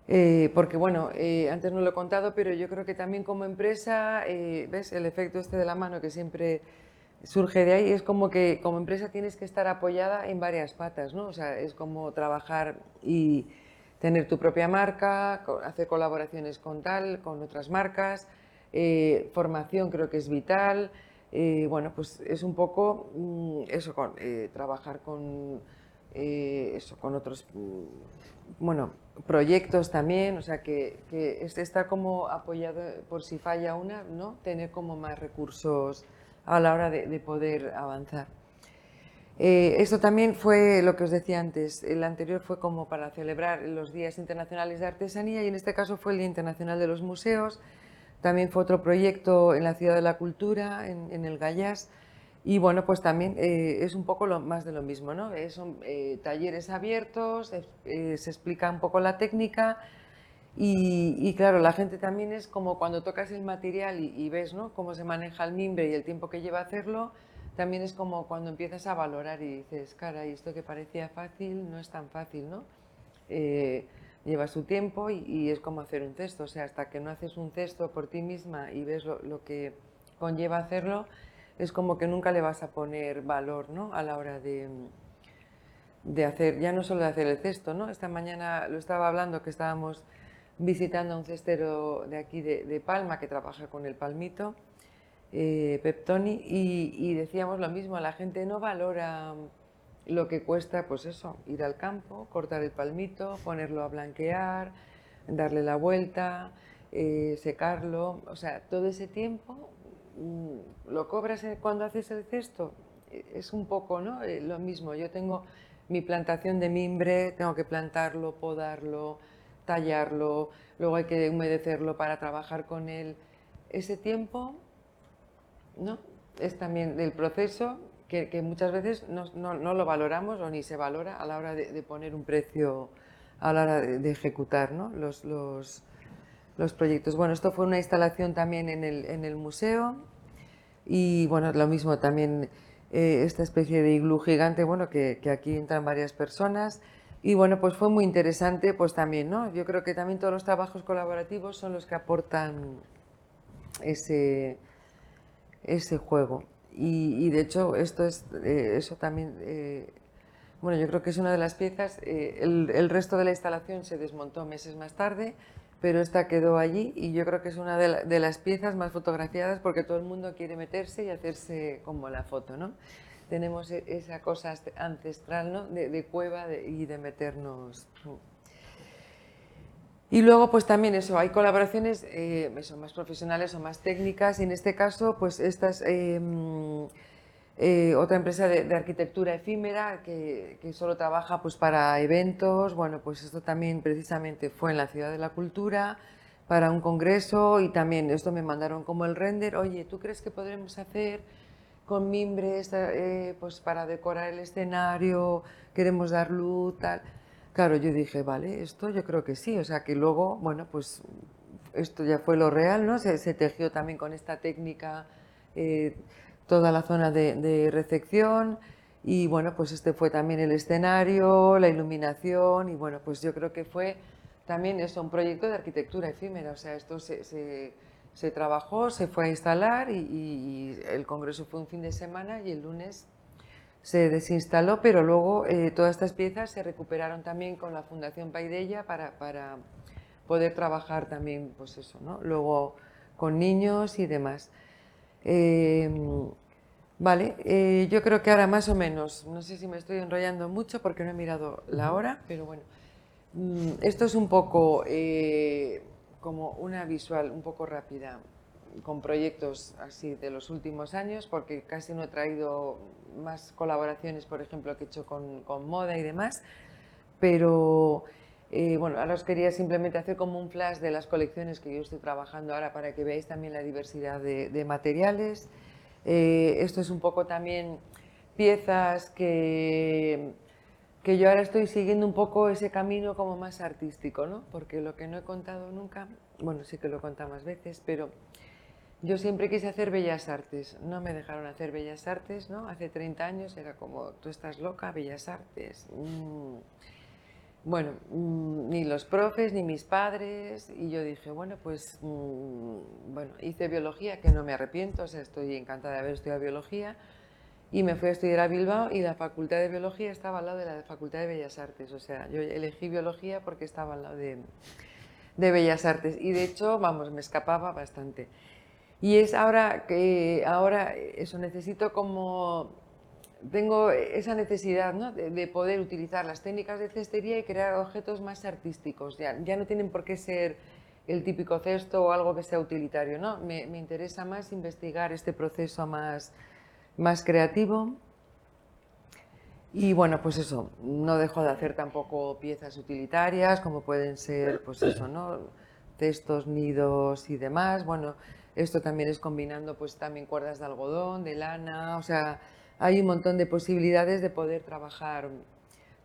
Eh, porque bueno, eh, antes no lo he contado, pero yo creo que también como empresa, eh, ¿ves? El efecto este de la mano que siempre surge de ahí, es como que como empresa tienes que estar apoyada en varias patas, ¿no? O sea, es como trabajar y tener tu propia marca, hacer colaboraciones con tal, con otras marcas, formación creo que es vital, eh, bueno, pues es un poco mm, eso, con, eh, trabajar con, eh, eso, con otros mm, bueno, proyectos también, o sea, que, que está como apoyado por si falla una, ¿no? tener como más recursos a la hora de, poder avanzar. Esto también fue lo que os decía antes, el anterior fue como para celebrar los Días Internacionales de Artesanía y en este caso fue el Día Internacional de los Museos, también fue otro proyecto en la Ciudad de la Cultura, en, el Gallas. Y bueno, pues también eh, es un poco más de lo mismo, ¿no? Eh, son eh, talleres abiertos, se explica un poco la técnica y, claro, la gente también es como cuando tocas el material y, ves ¿no? cómo se maneja el mimbre y el tiempo que lleva hacerlo, también es como cuando empiezas a valorar y dices, cara, y esto que parecía fácil no es tan fácil, ¿no? lleva su tiempo y, es como hacer un cesto, o sea, hasta que no haces un cesto por ti misma y ves lo, que conlleva hacerlo, es como que nunca le vas a poner valor ¿no? a la hora de, de hacer, ya no solo de hacer el cesto, ¿no? Esta mañana lo estaba hablando que estábamos visitando a un cestero de aquí de, Palma que trabaja con el palmito, eh, Peptoni, y, decíamos lo mismo, la gente no valora lo que cuesta, pues eso, ir al campo, cortar el palmito, ponerlo a blanquear, darle la vuelta, eh, secarlo, o sea, todo ese tiempo mm, lo cobras cuando haces el cesto. Es un poco ¿no? Eh, lo mismo. Yo tengo mi plantación de mimbre, tengo que plantarlo, podarlo, tallarlo, luego hay que humedecerlo para trabajar con él. Ese tiempo ¿no? es también el proceso que, muchas veces no, no, lo valoramos o ni se valora a la hora de, poner un precio, a la hora de, ejecutar ¿no? los, los, los, proyectos. Bueno, esto fue una instalación también en el, en el museo y bueno, lo mismo también eh, esta especie de iglú gigante, bueno, que, que, aquí entran varias personas. Y bueno, pues fue muy interesante, pues también, ¿no? Yo creo que también todos los trabajos colaborativos son los que aportan ese, ese juego. Y, de hecho, esto es, eh, eso también, eh, bueno, yo creo que es una de las piezas. Eh, el, resto de la instalación se desmontó meses más tarde, pero esta quedó allí y yo creo que es una de, las piezas más fotografiadas porque todo el mundo quiere meterse y hacerse como la foto, ¿no? Tenemos e, esa cosa ancestral, ¿no? De, cueva y de meternos. Y luego, pues también eso, hay colaboraciones eh, más profesionales o más técnicas, y en este caso, pues esta es em, eh, otra empresa de, arquitectura efímera que, solo trabaja pues, para eventos. Bueno, pues esto también precisamente fue en la Ciudad de la Cultura para un congreso y también esto me mandaron como el render. Oye, ¿tú crees que podremos hacer con mimbres eh, pues para decorar el escenario? Queremos dar luz, tal. Claro, yo dije, vale, esto yo creo que sí, o sea que luego, bueno, pues esto ya fue lo real, ¿no? Se, tejió también con esta técnica eh, toda la zona de, recepción y bueno, pues este fue también el escenario, la iluminación y bueno, pues yo creo que fue también eso, un proyecto de arquitectura efímera, o sea, esto se, trabajó, se fue a instalar y el congreso fue un fin de semana y el lunes se desinstaló, pero luego eh, todas estas piezas se recuperaron también con la Fundación Paidella para, para poder trabajar también, pues eso, ¿no? Luego con niños y demás. Em, vale, eh, yo creo que ahora más o menos, no sé si me estoy enrollando mucho porque no he mirado la hora, pero bueno, mm, esto es un poco eh, como una visual un poco rápida con proyectos así de los últimos años, porque casi no he traído más colaboraciones, por ejemplo, que he hecho con, moda y demás, pero eh, bueno, ahora os quería simplemente hacer como un flash de las colecciones que yo estoy trabajando ahora para que veáis también la diversidad de, materiales. Eh, esto es un poco también piezas que, que yo ahora estoy siguiendo un poco ese camino como más artístico, ¿no? Porque lo que no he contado nunca, bueno, sí que lo he contado más veces, pero yo siempre quise hacer bellas artes, no me dejaron hacer bellas artes, ¿no? Hace 30 años era como, tú estás loca, bellas artes. Mm. Bueno, mm, ni los profes, ni mis padres, y yo dije, bueno, pues, mm, bueno, hice biología, que no me arrepiento, o sea, estoy encantada de haber estudiado biología, y me fui a estudiar a Bilbao y la facultad de biología estaba al lado de la facultad de Bellas Artes, o sea, yo elegí biología porque estaba al lado de, de Bellas Artes, y de hecho, vamos, me escapaba bastante. Y es ahora que ahora eso necesito como tengo esa necesidad ¿no? de, poder utilizar las técnicas de cestería y crear objetos más artísticos. Ya, ya no tienen por qué ser el típico cesto o algo que sea utilitario. ¿no? Me, me interesa más investigar este proceso más, más creativo. Y bueno, pues eso, no dejo de hacer tampoco piezas utilitarias, como pueden ser, pues eso, ¿no? Cestos, nidos y demás. Bueno, esto también es combinando pues también cuerdas de algodón, de lana, o sea, hay un montón de posibilidades de poder trabajar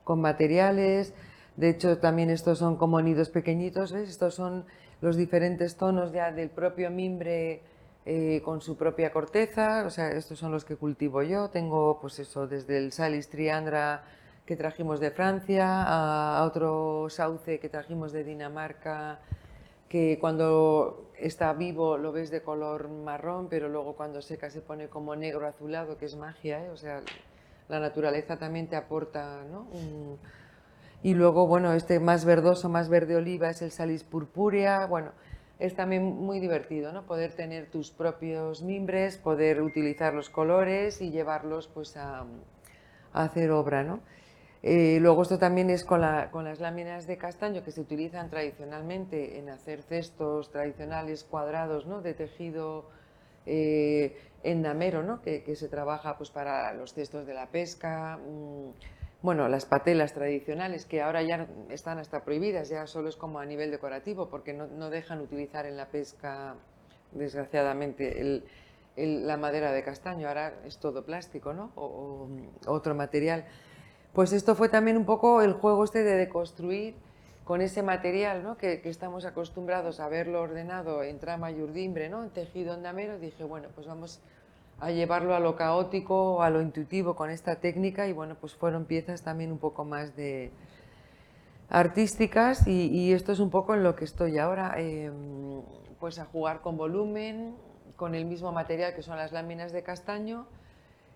con materiales. De hecho, también estos son como nidos pequeñitos, ¿ves? Estos son los diferentes tonos ya del propio mimbre eh, con su propia corteza, o sea, estos son los que cultivo yo. Tengo, pues eso, desde el Salis triandra que trajimos de Francia, a otro sauce que trajimos de Dinamarca, que cuando está vivo lo ves de color marrón, pero luego cuando seca se pone como negro azulado, que es magia, ¿eh? o sea, la naturaleza también te aporta, ¿no? Y luego, bueno, este más verdoso, más verde oliva es el salis purpúrea, bueno, es también muy divertido, ¿no? Poder tener tus propios mimbres, poder utilizar los colores y llevarlos pues a, a hacer obra, ¿no? Eh, luego esto también es con, las láminas de castaño que se utilizan tradicionalmente en hacer cestos tradicionales cuadrados de tejido eh, endamero, ¿no? que, se trabaja pues, para los cestos de la pesca, mm, bueno, las patelas tradicionales que ahora ya están hasta prohibidas, ya solo es como a nivel decorativo porque no, dejan utilizar en la pesca, desgraciadamente, la madera de castaño, ahora es todo plástico ¿no? o otro material. Pues esto fue también un poco el juego este de deconstruir con ese material ¿no? que, estamos acostumbrados a verlo ordenado en trama y urdimbre, ¿no? en tejido andamero, dije, bueno, pues vamos a llevarlo a lo caótico, a lo intuitivo con esta técnica y bueno, pues fueron piezas también un poco más de artísticas y, esto es un poco en lo que estoy ahora, em, pues a jugar con volumen, con el mismo material que son las láminas de castaño,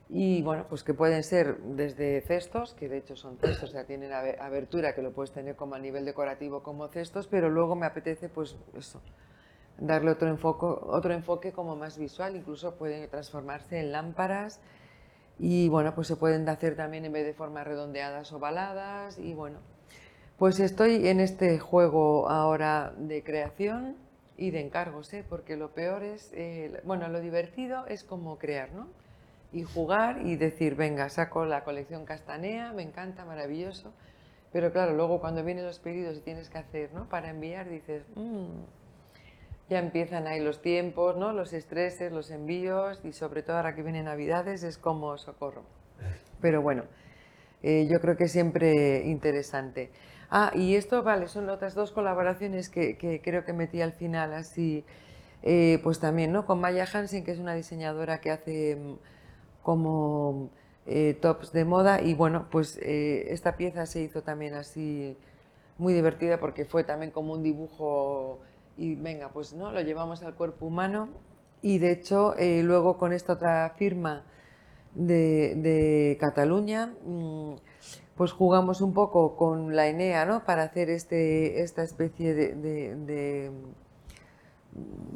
y bueno, pues que pueden ser desde cestos, que de hecho son cestos, ya tienen abertura, que lo puedes tener como a nivel decorativo como cestos, pero luego me apetece pues eso, darle otro enfoque, otro enfoque como más visual, incluso pueden transformarse en lámparas y bueno, pues se pueden hacer también en vez de formas redondeadas ovaladas y bueno, pues estoy en este juego ahora de creación y de encargos, ¿eh? porque lo peor es, eh, bueno, lo divertido es como crear, ¿no? Y jugar y decir, venga, saco la colección Castanea, me encanta, maravilloso. Pero claro, luego cuando vienen los pedidos y tienes que hacer, ¿no? Para enviar, dices, mm, ya empiezan ahí los tiempos, ¿no? Los estreses, los envíos y sobre todo ahora que vienen Navidades es como socorro. Pero bueno, eh, yo creo que siempre interesante. Ah, y esto, vale, son otras dos colaboraciones que, que creo que metí al final así, eh, pues también, ¿no? Con Maya Hansen, que es una diseñadora que hace mm, como eh, tops de moda y bueno, pues eh, esta pieza se hizo también así muy divertida porque fue también como un dibujo y venga, pues no, lo llevamos al cuerpo humano y de hecho eh, luego con esta otra firma de, Cataluña mm, pues jugamos un poco con la Enea ¿no? para hacer este, esta especie de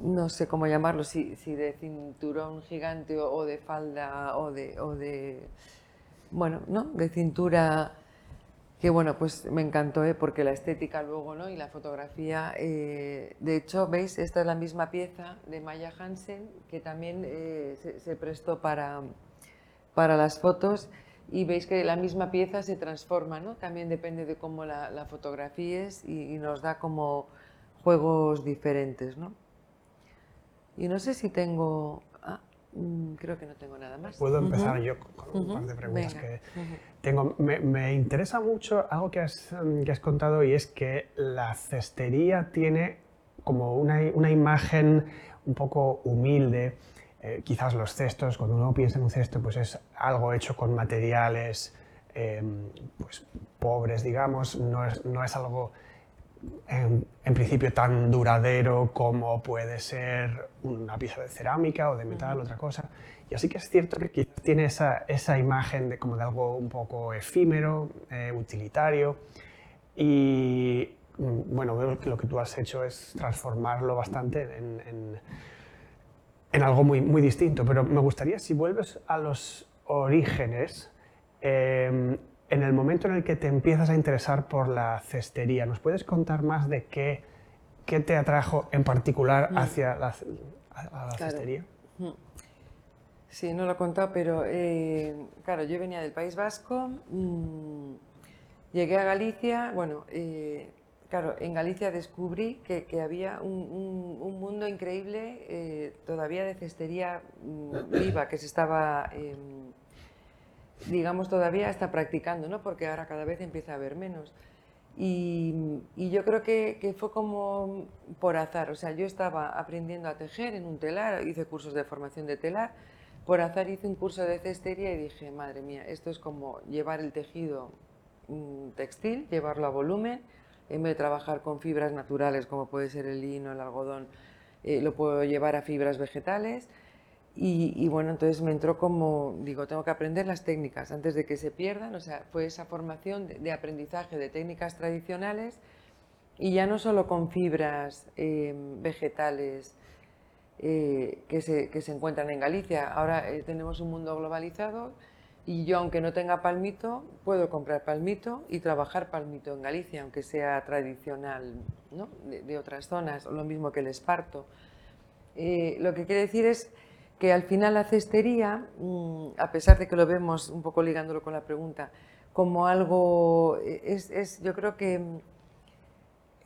no sé cómo llamarlo, si, de cinturón gigante o, de falda o de, o de, bueno, ¿no? De cintura, que bueno, pues me encantó, ¿eh? porque la estética luego, ¿no? Y la fotografía, eh, de hecho, ¿veis? Esta es la misma pieza de Maya Hansen, que también eh, se, prestó para, para las fotos, y veis que la misma pieza se transforma, ¿no? También depende de cómo la, la fotografíes y, y nos da como juegos diferentes, ¿no? Y no sé si tengo... Ah, Mm, creo que no tengo nada más. Puedo empezar yo con un par de preguntas que tengo. Me, interesa mucho algo que has, mm, que has, contado y es que la cestería tiene como una, una imagen un poco humilde. Eh, quizás los cestos, cuando uno piensa en un cesto, pues es algo hecho con materiales em, pues, pobres, digamos, no es, no es algo en, principio tan duradero como puede ser una pieza de cerámica o de metal, otra cosa. Y así que es cierto que tiene esa, esa imagen de, como de algo un poco efímero, eh, utilitario. Y mm, bueno, veo que lo que tú has hecho es transformarlo bastante en, en, algo muy, muy distinto. Pero me gustaría, si vuelves a los orígenes, eh, en el momento en el que te empiezas a interesar por la cestería, ¿nos puedes contar más de qué, qué te atrajo en particular mm. hacia la, cestería? Mm. Sí, no lo he contado, pero eh, claro, yo venía del País Vasco, mm, llegué a Galicia, bueno, eh, claro, en Galicia descubrí que, había un, mundo increíble eh, todavía de cestería viva que se estaba em, digamos, todavía está practicando, ¿no? Porque ahora cada vez empieza a haber menos. Y, yo creo que, fue como por azar, o sea, yo estaba aprendiendo a tejer en un telar, hice cursos de formación de telar, por azar hice un curso de cestería y dije, madre mía, esto es como llevar el tejido mm, textil, llevarlo a volumen, en vez de trabajar con fibras naturales como puede ser el lino, el algodón, eh, lo puedo llevar a fibras vegetales y, bueno, entonces me entró como, digo, tengo que aprender las técnicas antes de que se pierdan, o sea, fue esa formación de, aprendizaje de técnicas tradicionales y ya no solo con fibras em, vegetales eh, que, se, que, se, encuentran en Galicia, ahora eh, tenemos un mundo globalizado y yo, aunque no tenga palmito, puedo comprar palmito y trabajar palmito en Galicia, aunque sea tradicional ¿no? de, otras zonas, o lo mismo que el esparto. Eh, lo que quiere decir es que al final la cestería, mm, a pesar de que lo vemos un poco ligándolo con la pregunta, como algo, es, yo creo que mm,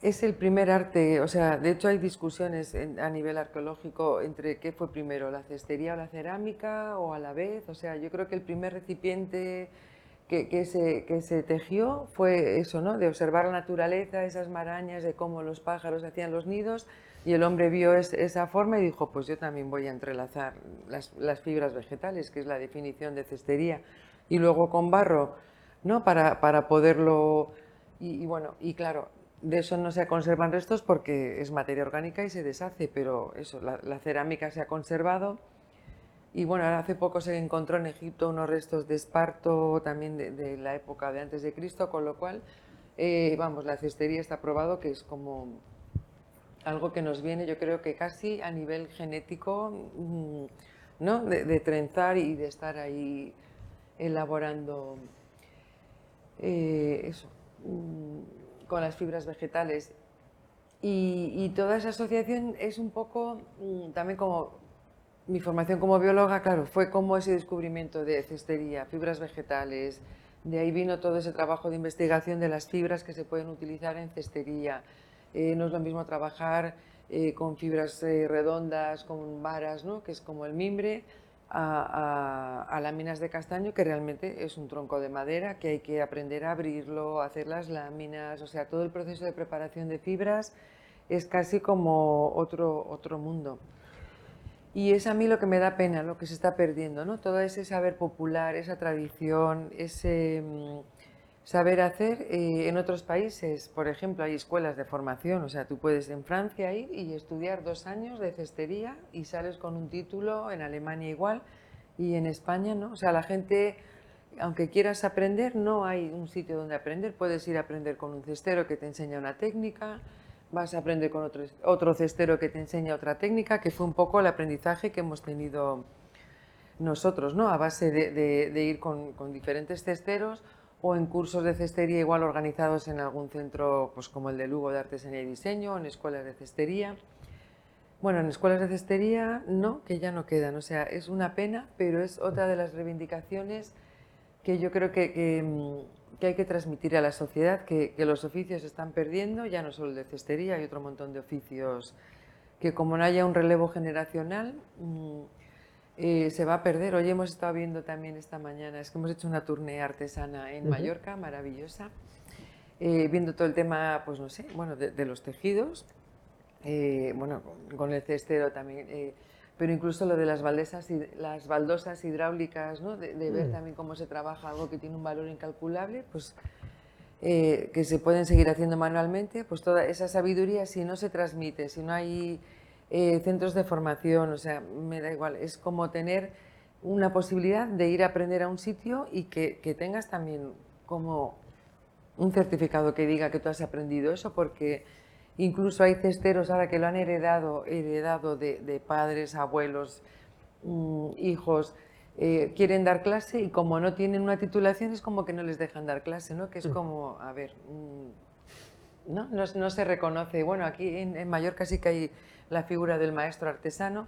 es el primer arte, o sea, de hecho hay discusiones a nivel arqueológico entre qué fue primero, la cestería o la cerámica o a la vez, o sea, yo creo que el primer recipiente que, que, se, que se tejió fue eso, ¿no? De observar la naturaleza, esas marañas, de cómo los pájaros hacían los nidos y el hombre vio esa forma y dijo, pues yo también voy a entrelazar las, fibras vegetales, que es la definición de cestería, y luego con barro, ¿no? Para, para poderlo... Y, bueno, y claro, de eso no se conservan restos porque es materia orgánica y se deshace, pero eso, la, cerámica se ha conservado. Y bueno, hace poco se encontró en Egipto unos restos de esparto también de, la época de antes de Cristo, con lo cual, eh, vamos, la cestería está probado que es como algo que nos viene, yo creo que casi a nivel genético, mm, ¿no? de, trenzar y de estar ahí elaborando eh, eso, mm, con las fibras vegetales. Y, toda esa asociación es un poco mm, también como mi formación como bióloga, claro, fue como ese descubrimiento de cestería, fibras vegetales, de ahí vino todo ese trabajo de investigación de las fibras que se pueden utilizar en cestería, eh, no es lo mismo trabajar eh, con fibras eh, redondas, con varas, ¿no? que es como el mimbre, a, láminas de castaño, que realmente es un tronco de madera, que hay que aprender a abrirlo, hacer las láminas, o sea, todo el proceso de preparación de fibras es casi como otro, otro mundo. Y es a mí lo que me da pena, lo que se está perdiendo, ¿no? Todo ese saber popular, esa tradición, ese... Mm, saber hacer eh, en otros países. Por ejemplo, hay escuelas de formación, o sea, tú puedes en Francia ir y estudiar dos años de cestería y sales con un título, en Alemania igual, y en España no. O sea, la gente, aunque quieras aprender, no hay un sitio donde aprender. Puedes ir a aprender con un cestero que te enseña una técnica, vas a aprender con otro, otro cestero que te enseña otra técnica, que fue un poco el aprendizaje que hemos tenido nosotros, ¿no? A base de, ir con, con diferentes cesteros o en cursos de cestería igual organizados en algún centro pues como el de Lugo de Artesanía y Diseño, en escuelas de cestería. Bueno, en escuelas de cestería no, que ya no quedan, o sea, es una pena, pero es otra de las reivindicaciones que yo creo que, que, mm, hay que transmitir a la sociedad, que, que, los oficios están perdiendo, ya no solo el de cestería, hay otro montón de oficios que como no haya un relevo generacional, mm, eh, se va a perder. Hoy hemos estado viendo también esta mañana, es que hemos hecho una tournée artesana en Mallorca, maravillosa, eh, viendo todo el tema, pues no sé, bueno, de, los tejidos, eh, bueno, con, el cestero también, pero incluso lo de las, baldesas, las baldosas hidráulicas, ¿no? de, ver mm. también cómo se trabaja algo que tiene un valor incalculable, pues que se pueden seguir haciendo manualmente, pues toda esa sabiduría, si no se transmite, si no hay eh, centros de formación, o sea, me da igual, es como tener una posibilidad de ir a aprender a un sitio y que, tengas también como un certificado que diga que tú has aprendido eso, porque incluso hay cesteros ahora que lo han heredado, heredado de, padres, abuelos, mm, hijos, eh, quieren dar clase y como no tienen una titulación es como que no les dejan dar clase, ¿no? Que es mm. como, a ver, mm, ¿no? No, se reconoce. Bueno, aquí en, en Mallorca sí que hay la figura del maestro artesano,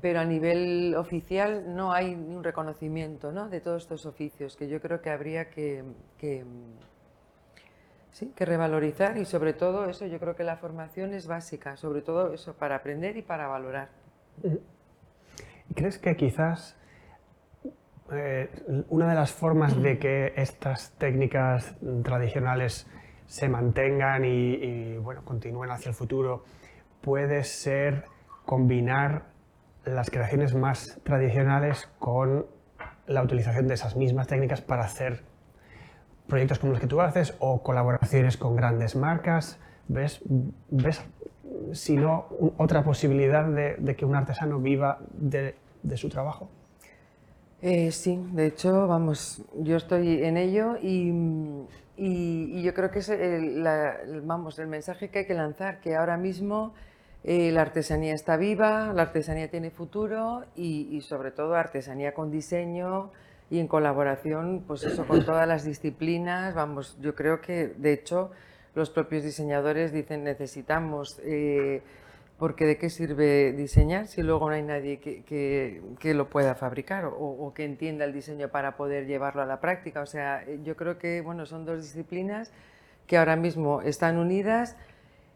pero a nivel oficial no hay un reconocimiento de todos estos oficios que yo creo que habría que, que revalorizar y sobre todo eso, yo creo que la formación es básica, sobre todo eso, para aprender y para valorar. ¿Crees que quizás eh, una de las formas de que estas técnicas tradicionales se mantengan y, y bueno, continúen hacia el futuro puede ser combinar las creaciones más tradicionales con la utilización de esas mismas técnicas para hacer proyectos como los que tú haces o colaboraciones con grandes marcas. ¿Ves, ves si no, otra posibilidad de, que un artesano viva de, su trabajo? Eh, sí, de hecho, vamos, yo estoy en ello y, yo creo que es vamos, el mensaje que hay que lanzar, que ahora mismo eh, la artesanía está viva, la artesanía tiene futuro y, sobre todo artesanía con diseño y en colaboración, pues eso, con <coughs> todas las disciplinas. Vamos, yo creo que de hecho los propios diseñadores dicen necesitamos, eh, porque de qué sirve diseñar si luego no hay nadie que, lo pueda fabricar o, o, que entienda el diseño para poder llevarlo a la práctica. O sea, yo creo que bueno, son dos disciplinas que ahora mismo están unidas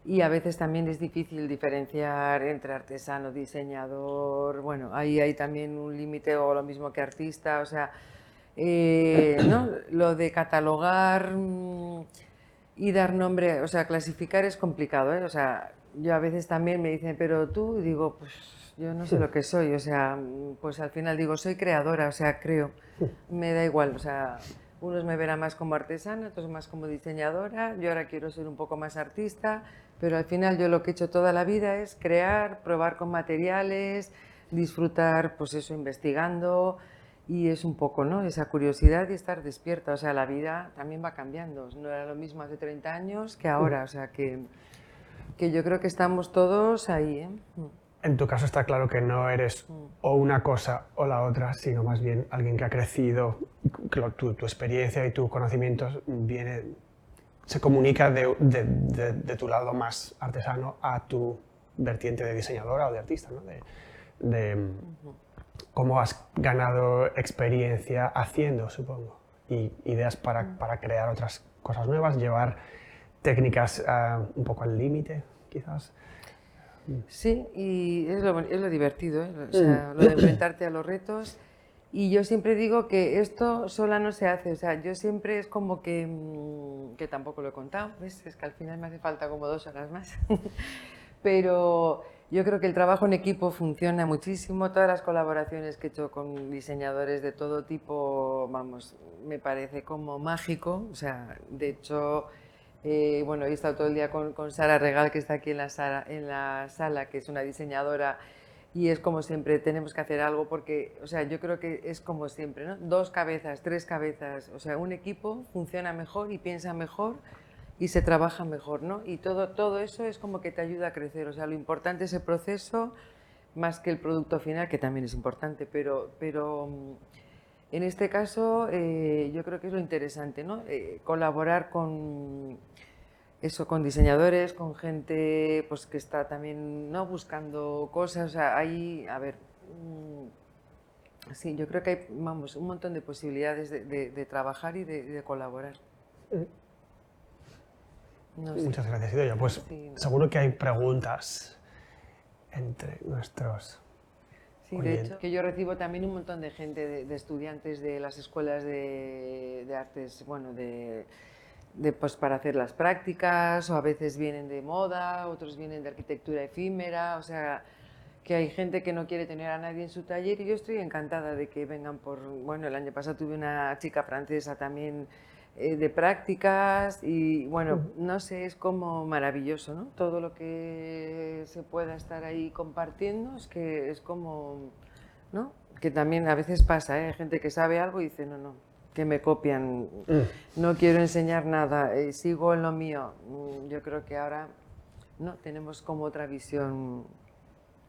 y a veces también es difícil diferenciar entre artesano, diseñador, bueno, ahí hay también un límite o lo mismo que artista, o sea, eh, <clears throat> ¿no? lo de catalogar mm, y dar nombre, o sea, clasificar es complicado, ¿eh? o sea, yo a veces también me dicen, pero tú, digo, pues yo no sé lo que soy, o sea, pues al final digo, soy creadora, o sea, creo, me da igual, o sea, unos me verán más como artesana, otros más como diseñadora, yo ahora quiero ser un poco más artista, pero al final yo lo que he hecho toda la vida es crear, probar con materiales, disfrutar, pues eso, investigando. Y es un poco, ¿no? Esa curiosidad y estar despierta, o sea, la vida también va cambiando, no era lo mismo hace 30 años que ahora, o sea, que, que yo creo que estamos todos ahí, ¿eh? Mm. En tu caso está claro que no eres mm. o una cosa o la otra, sino más bien alguien que ha crecido, tu, tu experiencia y tus conocimientos viene se comunica de, de, tu lado más artesano a tu vertiente de diseñadora o de artista, ¿no? de, cómo has ganado experiencia haciendo, supongo, y ideas para, para crear otras cosas nuevas, llevar técnicas uh, un poco al límite, quizás. Sí, y es lo, es lo divertido, ¿eh? o sea, lo de <coughs> enfrentarte a los retos. Y yo siempre digo que esto sola no se hace, o sea, yo siempre es como que, mm, que tampoco lo he contado, ¿ves? es que al final me hace falta como dos horas más, <laughs> pero yo creo que el trabajo en equipo funciona muchísimo, todas las colaboraciones que he hecho con diseñadores de todo tipo, vamos, me parece como mágico, o sea, de hecho, eh, bueno, he estado todo el día con, Sara Regal, que está aquí en la, sala, en la sala, que es una diseñadora y es como siempre, tenemos que hacer algo porque, o sea, yo creo que es como siempre, ¿no? Dos cabezas, tres cabezas, o sea, un equipo funciona mejor y piensa mejor y se trabaja mejor, ¿no? Y todo, todo eso es como que te ayuda a crecer, o sea, lo importante es el proceso más que el producto final, que también es importante, pero, pero mm, en este caso eh, yo creo que es lo interesante, ¿no? Eh, colaborar con eso con diseñadores, con gente pues que está también ¿no? buscando cosas, o sea, hay, a ver, mm, sí, yo creo que hay, vamos, un montón de posibilidades de, trabajar y de, colaborar. Muchas gracias, Idoya. Pues seguro que hay preguntas entre nuestros Sí, de hecho, que yo recibo también un montón de gente, de, estudiantes de las escuelas de, de artes, bueno, de, de, pues, para hacer las prácticas, o a veces vienen de moda, otros vienen de arquitectura efímera, o sea, que hay gente que no quiere tener a nadie en su taller y yo estoy encantada de que vengan por, bueno, el año pasado tuve una chica francesa también eh, de prácticas y bueno, no sé, es como maravilloso, ¿no? Todo lo que se pueda estar ahí compartiendo es que es como, ¿no? Que también a veces pasa, ¿eh? Hay gente que sabe algo y dice, no, no, que me copian, mm. no quiero enseñar nada, eh, sigo en lo mío. Mm, yo creo que ahora, ¿no? Tenemos como otra visión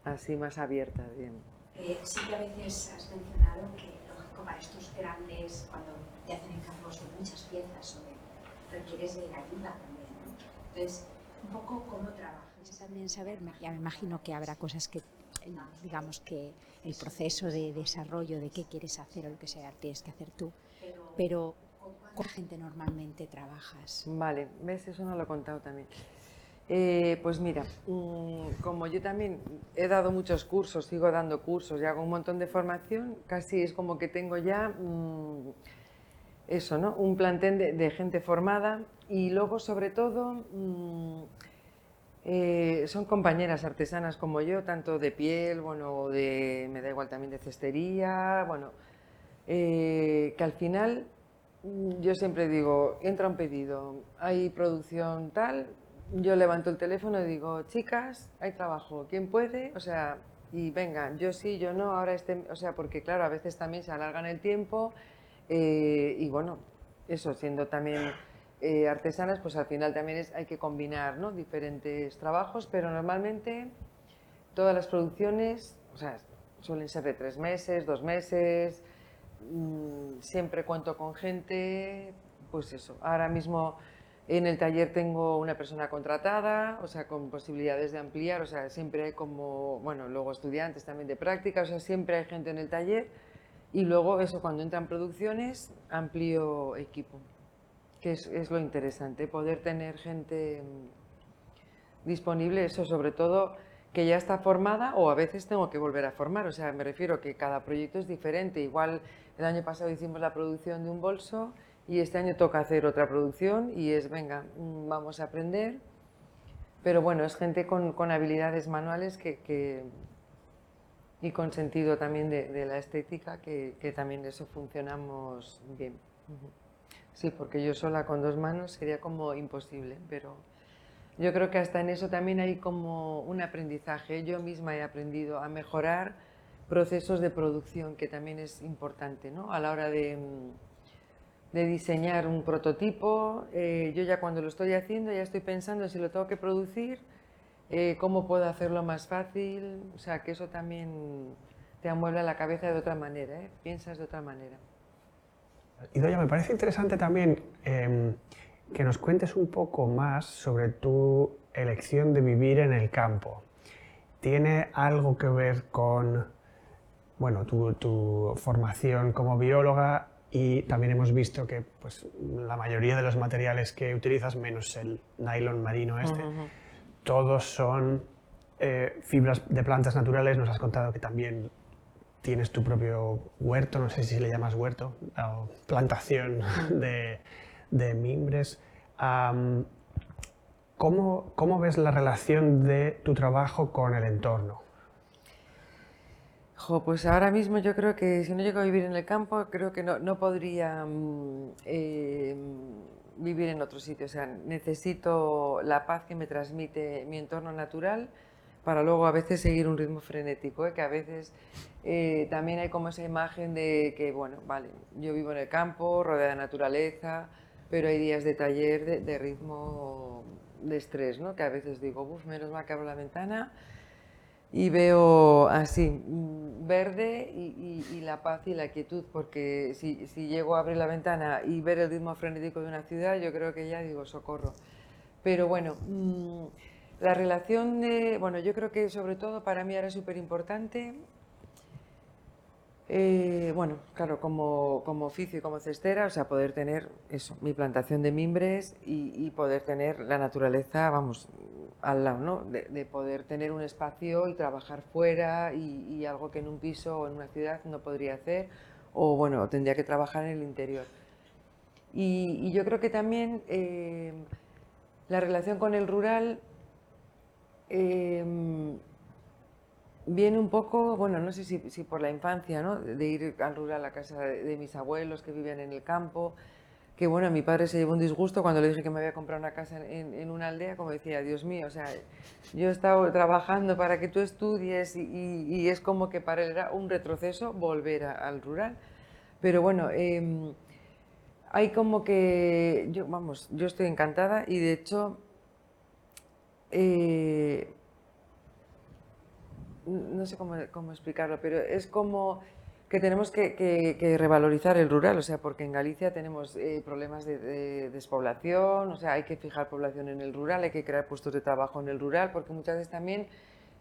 así más abierta. Bien. Eh, sí que a veces has mencionado que, para estos grandes, cuando te hacen encargos de muchas piezas o requieres de ayuda también. ¿no? Entonces, un poco cómo trabajas. También saber, ya me imagino que habrá cosas que, digamos que el proceso de desarrollo de qué quieres hacer o lo que sea, tienes que hacer tú, pero ¿con gente normalmente trabajas? Vale, ves, eso no lo he contado también. Eh, pues mira, mm, como yo también he dado muchos cursos, sigo dando cursos y hago un montón de formación, casi es como que tengo ya mm, eso, ¿no? Un plantel de, gente formada y luego sobre todo mm, eh, son compañeras artesanas como yo, tanto de piel, bueno, de, me da igual también de cestería, bueno, eh, que al final yo siempre digo, entra un pedido, hay producción tal, yo levanto el teléfono y digo, chicas, hay trabajo, ¿quién puede? O sea, y venga, yo sí, yo no, ahora este, o sea, porque claro, a veces también se alargan el tiempo eh, y bueno, eso, siendo también eh, artesanas, pues al final también es, hay que combinar ¿no? diferentes trabajos, pero normalmente todas las producciones, o sea, suelen ser de tres meses, dos meses, mm, siempre cuento con gente, pues eso, ahora mismo en el taller tengo una persona contratada, o sea, con posibilidades de ampliar, o sea, siempre hay como, bueno, luego estudiantes también de práctica, o sea, siempre hay gente en el taller. Y luego eso, cuando entran producciones, amplio equipo, que es, lo interesante, poder tener gente disponible, eso sobre todo que ya está formada o a veces tengo que volver a formar, o sea, me refiero que cada proyecto es diferente. Igual el año pasado hicimos la producción de un bolso y este año toca hacer otra producción y es, venga, mm, vamos a aprender. Pero bueno, es gente con, con habilidades manuales que, y con sentido también de, la estética, que, que, también eso funcionamos bien. Sí, porque yo sola con dos manos sería como imposible, pero yo creo que hasta en eso también hay como un aprendizaje. Yo misma he aprendido a mejorar procesos de producción, que también es importante, ¿no? A la hora de mm, de diseñar un prototipo. Eh, yo ya cuando lo estoy haciendo ya estoy pensando si lo tengo que producir, eh, cómo puedo hacerlo más fácil. O sea, que eso también te amuebla la cabeza de otra manera, ¿eh? piensas de otra manera. Y Doya, me parece interesante también em, que nos cuentes un poco más sobre tu elección de vivir en el campo. ¿Tiene algo que ver con bueno, tu, tu formación como bióloga y también hemos visto que pues, la mayoría de los materiales que utilizas, menos el nylon marino este, todos son eh, fibras de plantas naturales. Nos has contado que también tienes tu propio huerto, no sé si le llamas huerto, o plantación <laughs> de, de mimbres. ¿cómo, ¿Cómo ves la relación de tu trabajo con el entorno? Pues ahora mismo yo creo que si no llego a vivir en el campo, creo que no, podría mm, eh, vivir en otro sitio. O sea, necesito la paz que me transmite mi entorno natural para luego a veces seguir un ritmo frenético, ¿eh? que a veces eh, también hay como esa imagen de que, bueno, vale, yo vivo en el campo, rodeada de naturaleza, pero hay días de taller de, ritmo de estrés, ¿no? que a veces digo, uff, menos mal que abro la ventana y veo así, mm, verde y, la paz y la quietud, porque si, si, llego a abrir la ventana y ver el ritmo frenético de una ciudad, yo creo que ya digo socorro. Pero bueno, mm, la relación de, bueno, yo creo que sobre todo para mí era súper importante Eh, bueno, claro, como, como, oficio y como cestera, o sea, poder tener eso, mi plantación de mimbres y, poder tener la naturaleza, vamos, al lado, ¿no? De, poder tener un espacio y trabajar fuera y, algo que en un piso o en una ciudad no podría hacer, o bueno, tendría que trabajar en el interior. Y, yo creo que también eh, la relación con el rural eh, viene un poco, bueno, no sé si, por la infancia, ¿no? De ir al rural a casa de, mis abuelos que vivían en el campo, que bueno, mi padre se llevó un disgusto cuando le dije que me había comprado una casa en, una aldea, como decía, Dios mío, o sea, yo he estado trabajando para que tú estudies y, es como que para él era un retroceso volver al rural. Pero bueno, em, hay como que, yo, vamos, yo estoy encantada y de hecho... Eh, no sé cómo, explicarlo, pero es como que tenemos que, revalorizar el rural, o sea, porque en Galicia tenemos eh, problemas de, despoblación, o sea, hay que fijar población en el rural, hay que crear puestos de trabajo en el rural, porque muchas veces también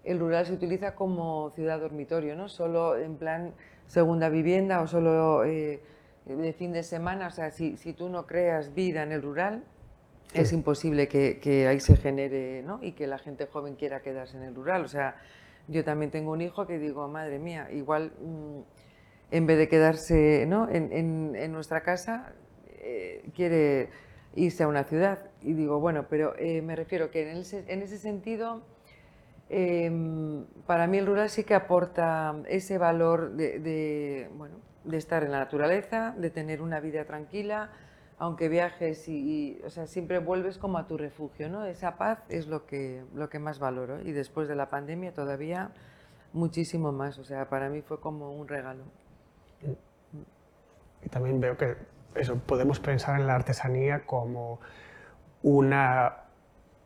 el rural se utiliza como ciudad dormitorio, ¿no? Solo en plan segunda vivienda o solo eh, de fin de semana, o sea, si, tú no creas vida en el rural, es imposible que, que ahí se genere, ¿no? Y que la gente joven quiera quedarse en el rural, o sea, yo también tengo un hijo que digo, madre mía, igual mm, en vez de quedarse en, nuestra casa, eh, quiere irse a una ciudad. Y digo, bueno, pero eh, me refiero que en ese, sentido, em, para mí el rural sí que aporta ese valor de, bueno, de estar en la naturaleza, de tener una vida tranquila, aunque viajes y, o sea, siempre vuelves como a tu refugio, ¿no? Esa paz es lo que, lo que más valoro y después de la pandemia todavía muchísimo más, o sea, para mí fue como un regalo. Y también veo que eso, podemos pensar en la artesanía como una,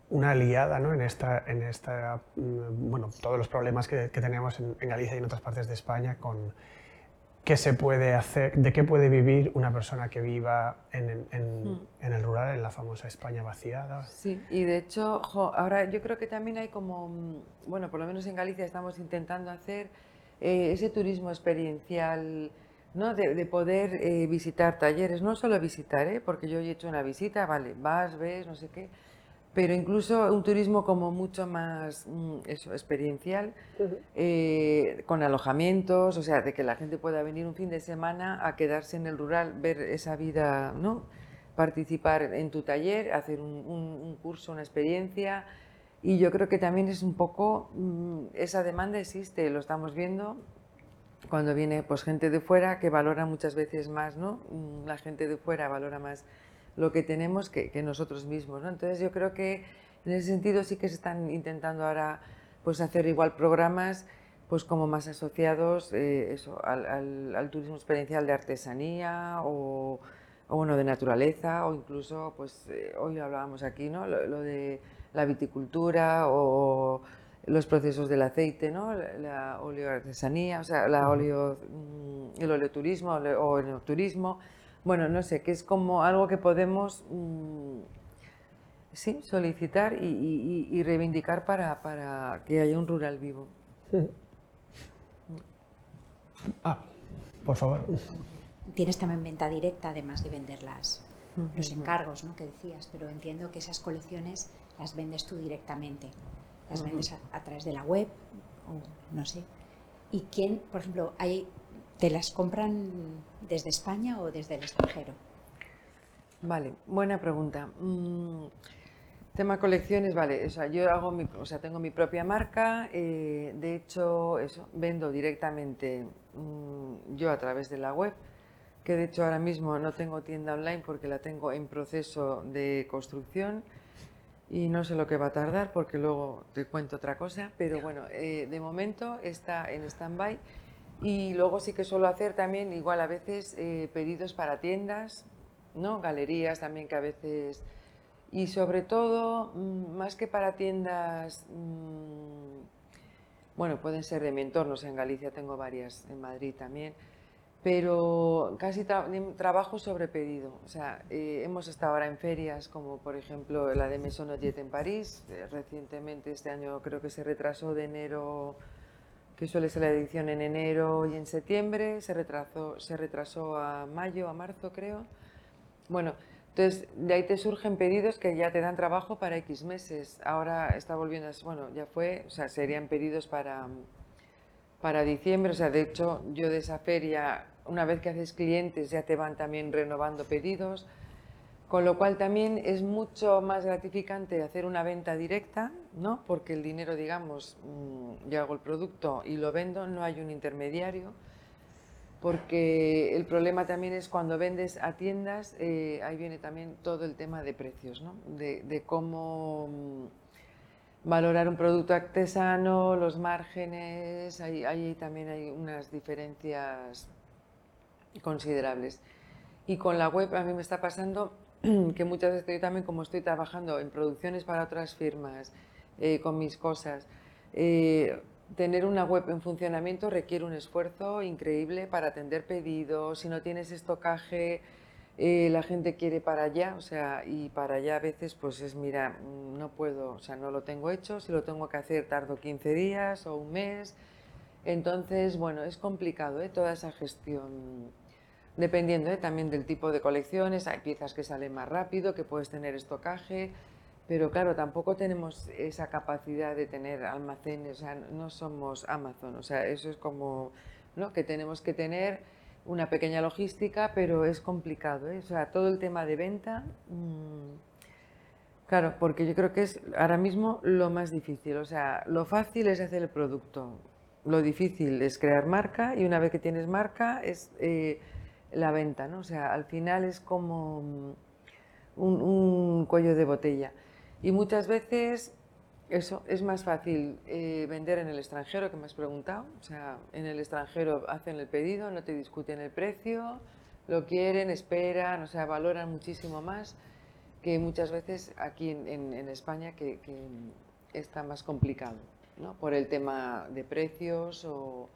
una aliada ¿no? en, esta, en esta, mm, bueno, todos los problemas que, que tenemos en, en Galicia y en otras partes de España con qué se puede hacer, de qué puede vivir una persona que viva en, hmm. en, el rural, en la famosa España vaciada. Sí, y de hecho, ahora yo creo que también hay como, mm, bueno, por lo menos en Galicia estamos intentando hacer eh, ese turismo experiencial, ¿no? de, poder eh, visitar talleres, no solo visitar, ¿eh? porque yo he hecho una visita, vale, vas, ves, no sé qué, pero incluso un turismo como mucho más mm, eso, experiencial, eh, con alojamientos, o sea, de que la gente pueda venir un fin de semana a quedarse en el rural, ver esa vida, ¿no? participar en tu taller, hacer un, curso, una experiencia. Y yo creo que también es un poco, mm, esa demanda existe, lo estamos viendo cuando viene pues, gente de fuera que valora muchas veces más, ¿no? Mm, la gente de fuera valora más lo que tenemos que, nosotros mismos. ¿no? Entonces yo creo que en ese sentido sí que se están intentando ahora pues hacer igual programas pues como más asociados eh, al, turismo experiencial de artesanía o, bueno, de naturaleza o incluso, pues eh, hoy hablábamos aquí, ¿no? Lo, de la viticultura o los procesos del aceite, ¿no? la, oleoartesanía, o sea, la oleo, mm, el oleoturismo o el turismo bueno, no sé, que es como algo que podemos mm, sí, solicitar y, reivindicar para, que haya un rural vivo. Ah, por favor. Tienes también venta directa, además de vender los encargos ¿no? que decías, pero entiendo que esas colecciones las vendes tú directamente, las vendes a, a, través de la web, o no sé. ¿Y quién, por ejemplo, hay ¿Te las compran desde España o desde el extranjero? Vale, buena pregunta. Mm, tema colecciones, vale, o sea, yo hago mi, o sea, tengo mi propia marca, eh, de hecho, eso, vendo directamente mm, yo a través de la web, que de hecho ahora mismo no tengo tienda online porque la tengo en proceso de construcción y no sé lo que va a tardar porque luego te cuento otra cosa, pero bueno, eh, de momento está en stand-by y luego sí que suelo hacer también, igual a veces, eh, pedidos para tiendas, ¿no? galerías también que a veces... Y sobre todo, mm, más que para tiendas, mm, bueno, pueden ser de mi entorno, en Galicia tengo varias, en Madrid también, pero casi trabajo sobre pedido. O sea, eh, hemos estado ahora en ferias como por ejemplo la de Maison en París, eh, recientemente este año creo que se retrasó de enero que suele ser la edición en enero y en septiembre, se retrasó, se retrasó a mayo, a marzo creo. Bueno, entonces de ahí te surgen pedidos que ya te dan trabajo para X meses. Ahora está volviendo, a, bueno, ya fue, o sea, serían pedidos para, para diciembre, o sea, de hecho yo de esa feria, una vez que haces clientes ya te van también renovando pedidos. Con lo cual también es mucho más gratificante hacer una venta directa, ¿no? porque el dinero, digamos, mm, yo hago el producto y lo vendo, no hay un intermediario, porque el problema también es cuando vendes a tiendas, eh, ahí viene también todo el tema de precios, ¿no? de, cómo mm, valorar un producto artesano, los márgenes, ahí, ahí también hay unas diferencias considerables. Y con la web a mí me está pasando <clears throat> que muchas veces yo también, como estoy trabajando en producciones para otras firmas, eh, con mis cosas, eh, tener una web en funcionamiento requiere un esfuerzo increíble para atender pedidos. Si no tienes estocaje, eh, la gente quiere para allá, o sea, y para allá a veces pues es, mira, no puedo, o sea, no lo tengo hecho, si lo tengo que hacer tardo 15 días o un mes. Entonces, bueno, es complicado toda esa gestión dependiendo ¿eh? también del tipo de colecciones, hay piezas que salen más rápido, que puedes tener estocaje, pero claro, tampoco tenemos esa capacidad de tener almacenes, o sea, no somos Amazon, o sea, eso es como ¿no? que tenemos que tener una pequeña logística, pero es complicado, ¿eh? o sea, todo el tema de venta, mmm, claro, porque yo creo que es ahora mismo lo más difícil, o sea, lo fácil es hacer el producto, lo difícil es crear marca y una vez que tienes marca es... Eh, la venta, ¿no? O sea, al final es como un, cuello de botella. Y muchas veces eso es más fácil eh, vender en el extranjero, que me has preguntado. O sea, en el extranjero hacen el pedido, no te discuten el precio, lo quieren, esperan, o sea, valoran muchísimo más que muchas veces aquí en, España que, que, está más complicado, ¿no? Por el tema de precios o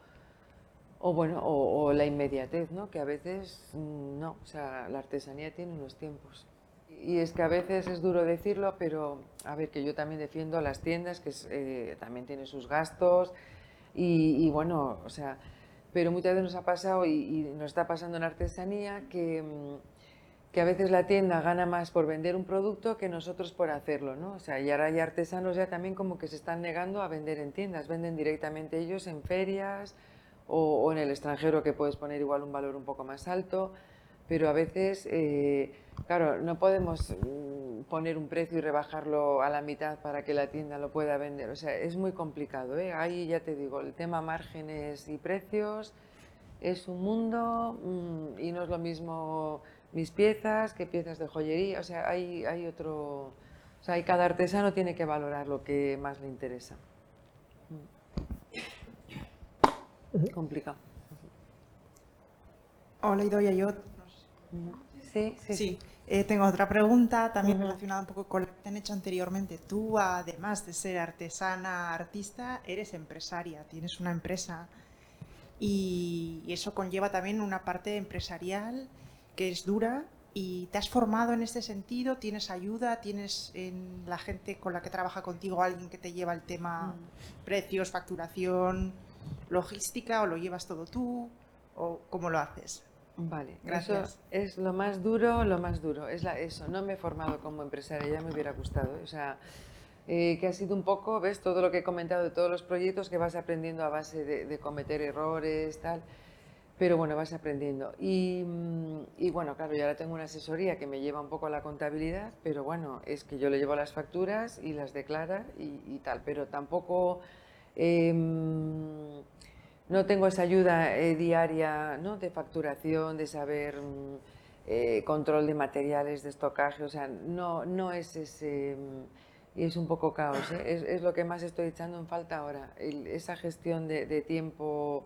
o bueno, o, la inmediatez, ¿no? Que a veces mm, no, o sea, la artesanía tiene unos tiempos. Y es que a veces es duro decirlo, pero a ver, que yo también defiendo a las tiendas, que eh, también tienen sus gastos, y, bueno, o sea, pero muchas veces nos ha pasado y, nos está pasando en artesanía que, mm, que, a veces la tienda gana más por vender un producto que nosotros por hacerlo, ¿no? O sea, y ahora hay artesanos ya también como que se están negando a vender en tiendas, venden directamente ellos en ferias, o, en el extranjero que puedes poner igual un valor un poco más alto, pero a veces, eh, claro, no podemos mm, poner un precio y rebajarlo a la mitad para que la tienda lo pueda vender. O sea, es muy complicado. ¿eh? Ahí ya te digo, el tema márgenes y precios es un mundo mm, y no es lo mismo mis piezas que piezas de joyería. O sea, hay, hay otro... O sea, cada artesano tiene que valorar lo que más le interesa. Complicado. Hola, Idoia, yo... Sí, sí. sí. Eh, tengo otra pregunta también relacionada un poco con lo que te han hecho anteriormente. Tú, además de ser artesana, artista, eres empresaria, tienes una empresa y, eso conlleva también una parte empresarial que es dura y te has formado en este sentido, tienes ayuda, tienes en la gente con la que trabaja contigo alguien que te lleva el tema precios, facturación, logística o lo llevas todo tú o cómo lo haces? Vale, gracias. es lo más duro, lo más duro. Es la, eso, no me he formado como empresaria, ya me hubiera gustado. O sea, eh, que ha sido un poco, ves, todo lo que he comentado de todos los proyectos que vas aprendiendo a base de, cometer errores, tal. Pero bueno, vas aprendiendo. Y, mm, y, bueno, claro, yo ahora tengo una asesoría que me lleva un poco a la contabilidad, pero bueno, es que yo le llevo las facturas y las declara y, y tal. Pero tampoco Em, no tengo esa ayuda eh, diaria ¿no? de facturación, de saber mm, eh, control de materiales, de estocaje, o sea, no, no es ese... y es un poco caos, ¿eh? es, lo que más estoy echando en falta ahora, esa gestión de, tiempo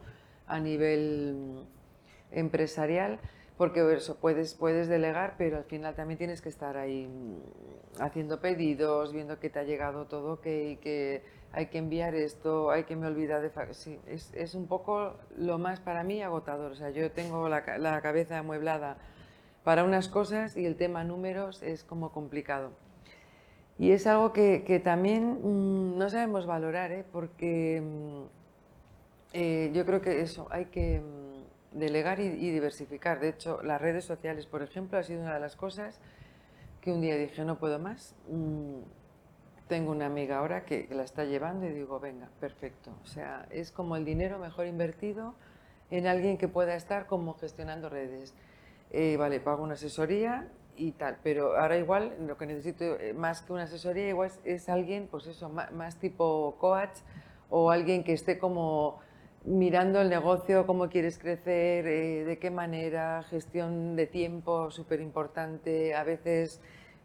a nivel mm, empresarial, porque eso, puedes, puedes delegar, pero al final también tienes que estar ahí mm, haciendo pedidos, viendo que te ha llegado todo, que, que hay que enviar esto, hay que me olvidar de... Sí, es, es, un poco lo más para mí agotador. O sea, yo tengo la, la, cabeza amueblada para unas cosas y el tema números es como complicado. Y es algo que, que también mm, no sabemos valorar, ¿eh? porque mm, Eh, yo creo que eso, hay que mm, delegar y, diversificar. De hecho, las redes sociales, por ejemplo, ha sido una de las cosas que un día dije, no puedo más. Mm, tengo una amiga ahora que la está llevando y digo, venga, perfecto. O sea, es como el dinero mejor invertido en alguien que pueda estar como gestionando redes. Eh, vale, pago una asesoría y tal, pero ahora igual lo que necesito eh, más que una asesoría es, alguien, pues eso, más, tipo coach o alguien que esté como mirando el negocio, cómo quieres crecer, eh, de qué manera, gestión de tiempo, súper importante, a veces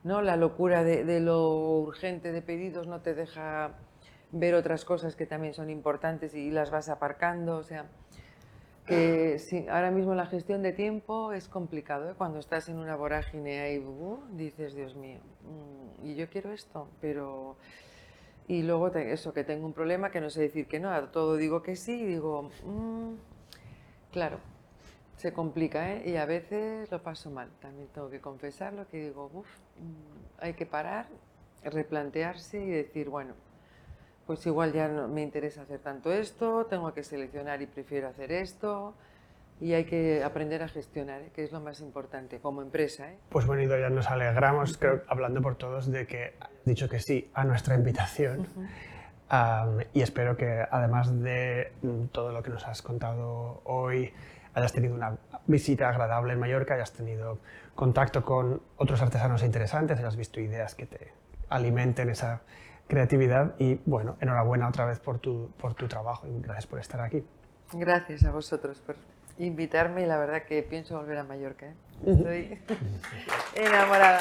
¿no? La locura de, lo urgente de pedidos no te deja ver otras cosas que también son importantes y las vas aparcando. O sea, que sí, ahora mismo la gestión de tiempo es complicado. ¿eh? Cuando estás en una vorágine ahí, uh, dices, Dios mío, mmm, y yo quiero esto, pero... Y luego eso, que tengo un problema que no sé decir que no, a todo digo que sí y digo, mmm, claro, se complica ¿eh? y a veces lo paso mal. También tengo que confesarlo, que digo, uff, hay que parar, replantearse y decir, bueno, pues igual ya no me interesa hacer tanto esto, tengo que seleccionar y prefiero hacer esto. Y hay que aprender a gestionar, ¿eh? que es lo más importante como empresa. ¿eh? Pues bueno, ya nos alegramos, creo, hablando por todos, de que has dicho que sí a nuestra invitación. Uh -huh. um, y espero que además de todo lo que nos has contado hoy, hayas tenido una visita agradable en Mallorca, hayas tenido contacto con otros artesanos interesantes, hayas visto ideas que te alimenten esa creatividad y bueno, enhorabuena otra vez por tu, por tu trabajo y gracias por estar aquí. Gracias a vosotros por invitarme y la verdad que pienso volver a Mallorca. ¿eh? Estoy <laughs> enamorada.